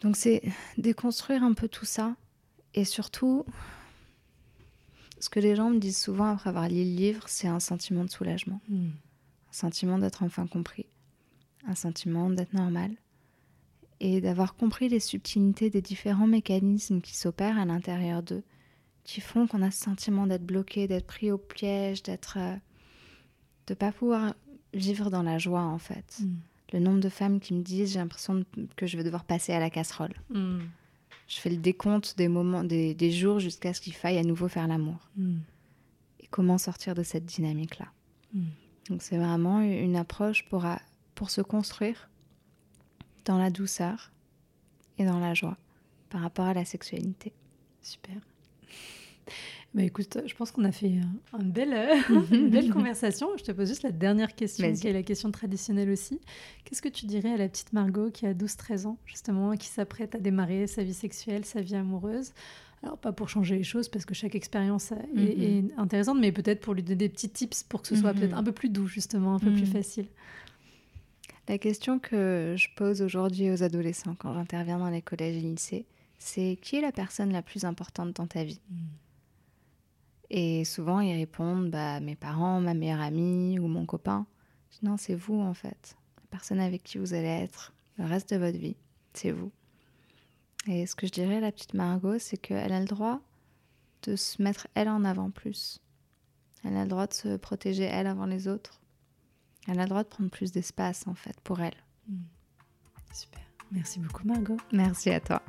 Donc, c'est déconstruire un peu tout ça. Et surtout, ce que les gens me disent souvent après avoir lu le livre, c'est un sentiment de soulagement, Hmm. un sentiment d'être enfin compris, un sentiment d'être normal et d'avoir compris les subtilités des différents mécanismes qui s'opèrent à l'intérieur d'eux, qui font qu'on a ce sentiment d'être bloqué, d'être pris au piège, d'être. euh, de pas pouvoir vivre dans la joie en fait. Hmm. Le nombre de femmes qui me disent j'ai l'impression que je vais devoir passer à la casserole. Hmm. Je fais le décompte des moments, des, des jours jusqu'à ce qu'il faille à nouveau faire l'amour. Hmm. Et comment sortir de cette dynamique-là. Hmm. Donc c'est vraiment une approche pour, pour se construire dans la douceur et dans la joie par rapport à la sexualité. Super. Bah écoute, je pense qu'on a fait un, un bel, euh, une belle conversation. Je te pose juste la dernière question, qui est la question traditionnelle aussi. Qu'est-ce que tu dirais à la petite Margot qui a 12-13 ans, justement, qui s'apprête à démarrer sa vie sexuelle, sa vie amoureuse? Alors, pas pour changer les choses, parce que chaque expérience est, Mhm. est intéressante, mais peut-être pour lui donner des petits tips pour que ce soit Mhm. peut-être un peu plus doux, justement, un peu plus Mhm. facile. La question que je pose aujourd'hui aux adolescents quand j'interviens dans les collèges et lycées, c'est qui est la personne la plus importante dans ta vie? Et souvent ils répondent bah, mes parents, ma meilleure amie ou mon copain. Je dis, non, c'est vous en fait. La personne avec qui vous allez être le reste de votre vie, c'est vous. Et ce que je dirais à la petite Margot, c'est qu'elle a le droit de se mettre elle en avant plus. Elle a le droit de se protéger elle avant les autres. Elle a le droit de prendre plus d'espace en fait pour elle. Super. Merci beaucoup Margot. Merci à toi.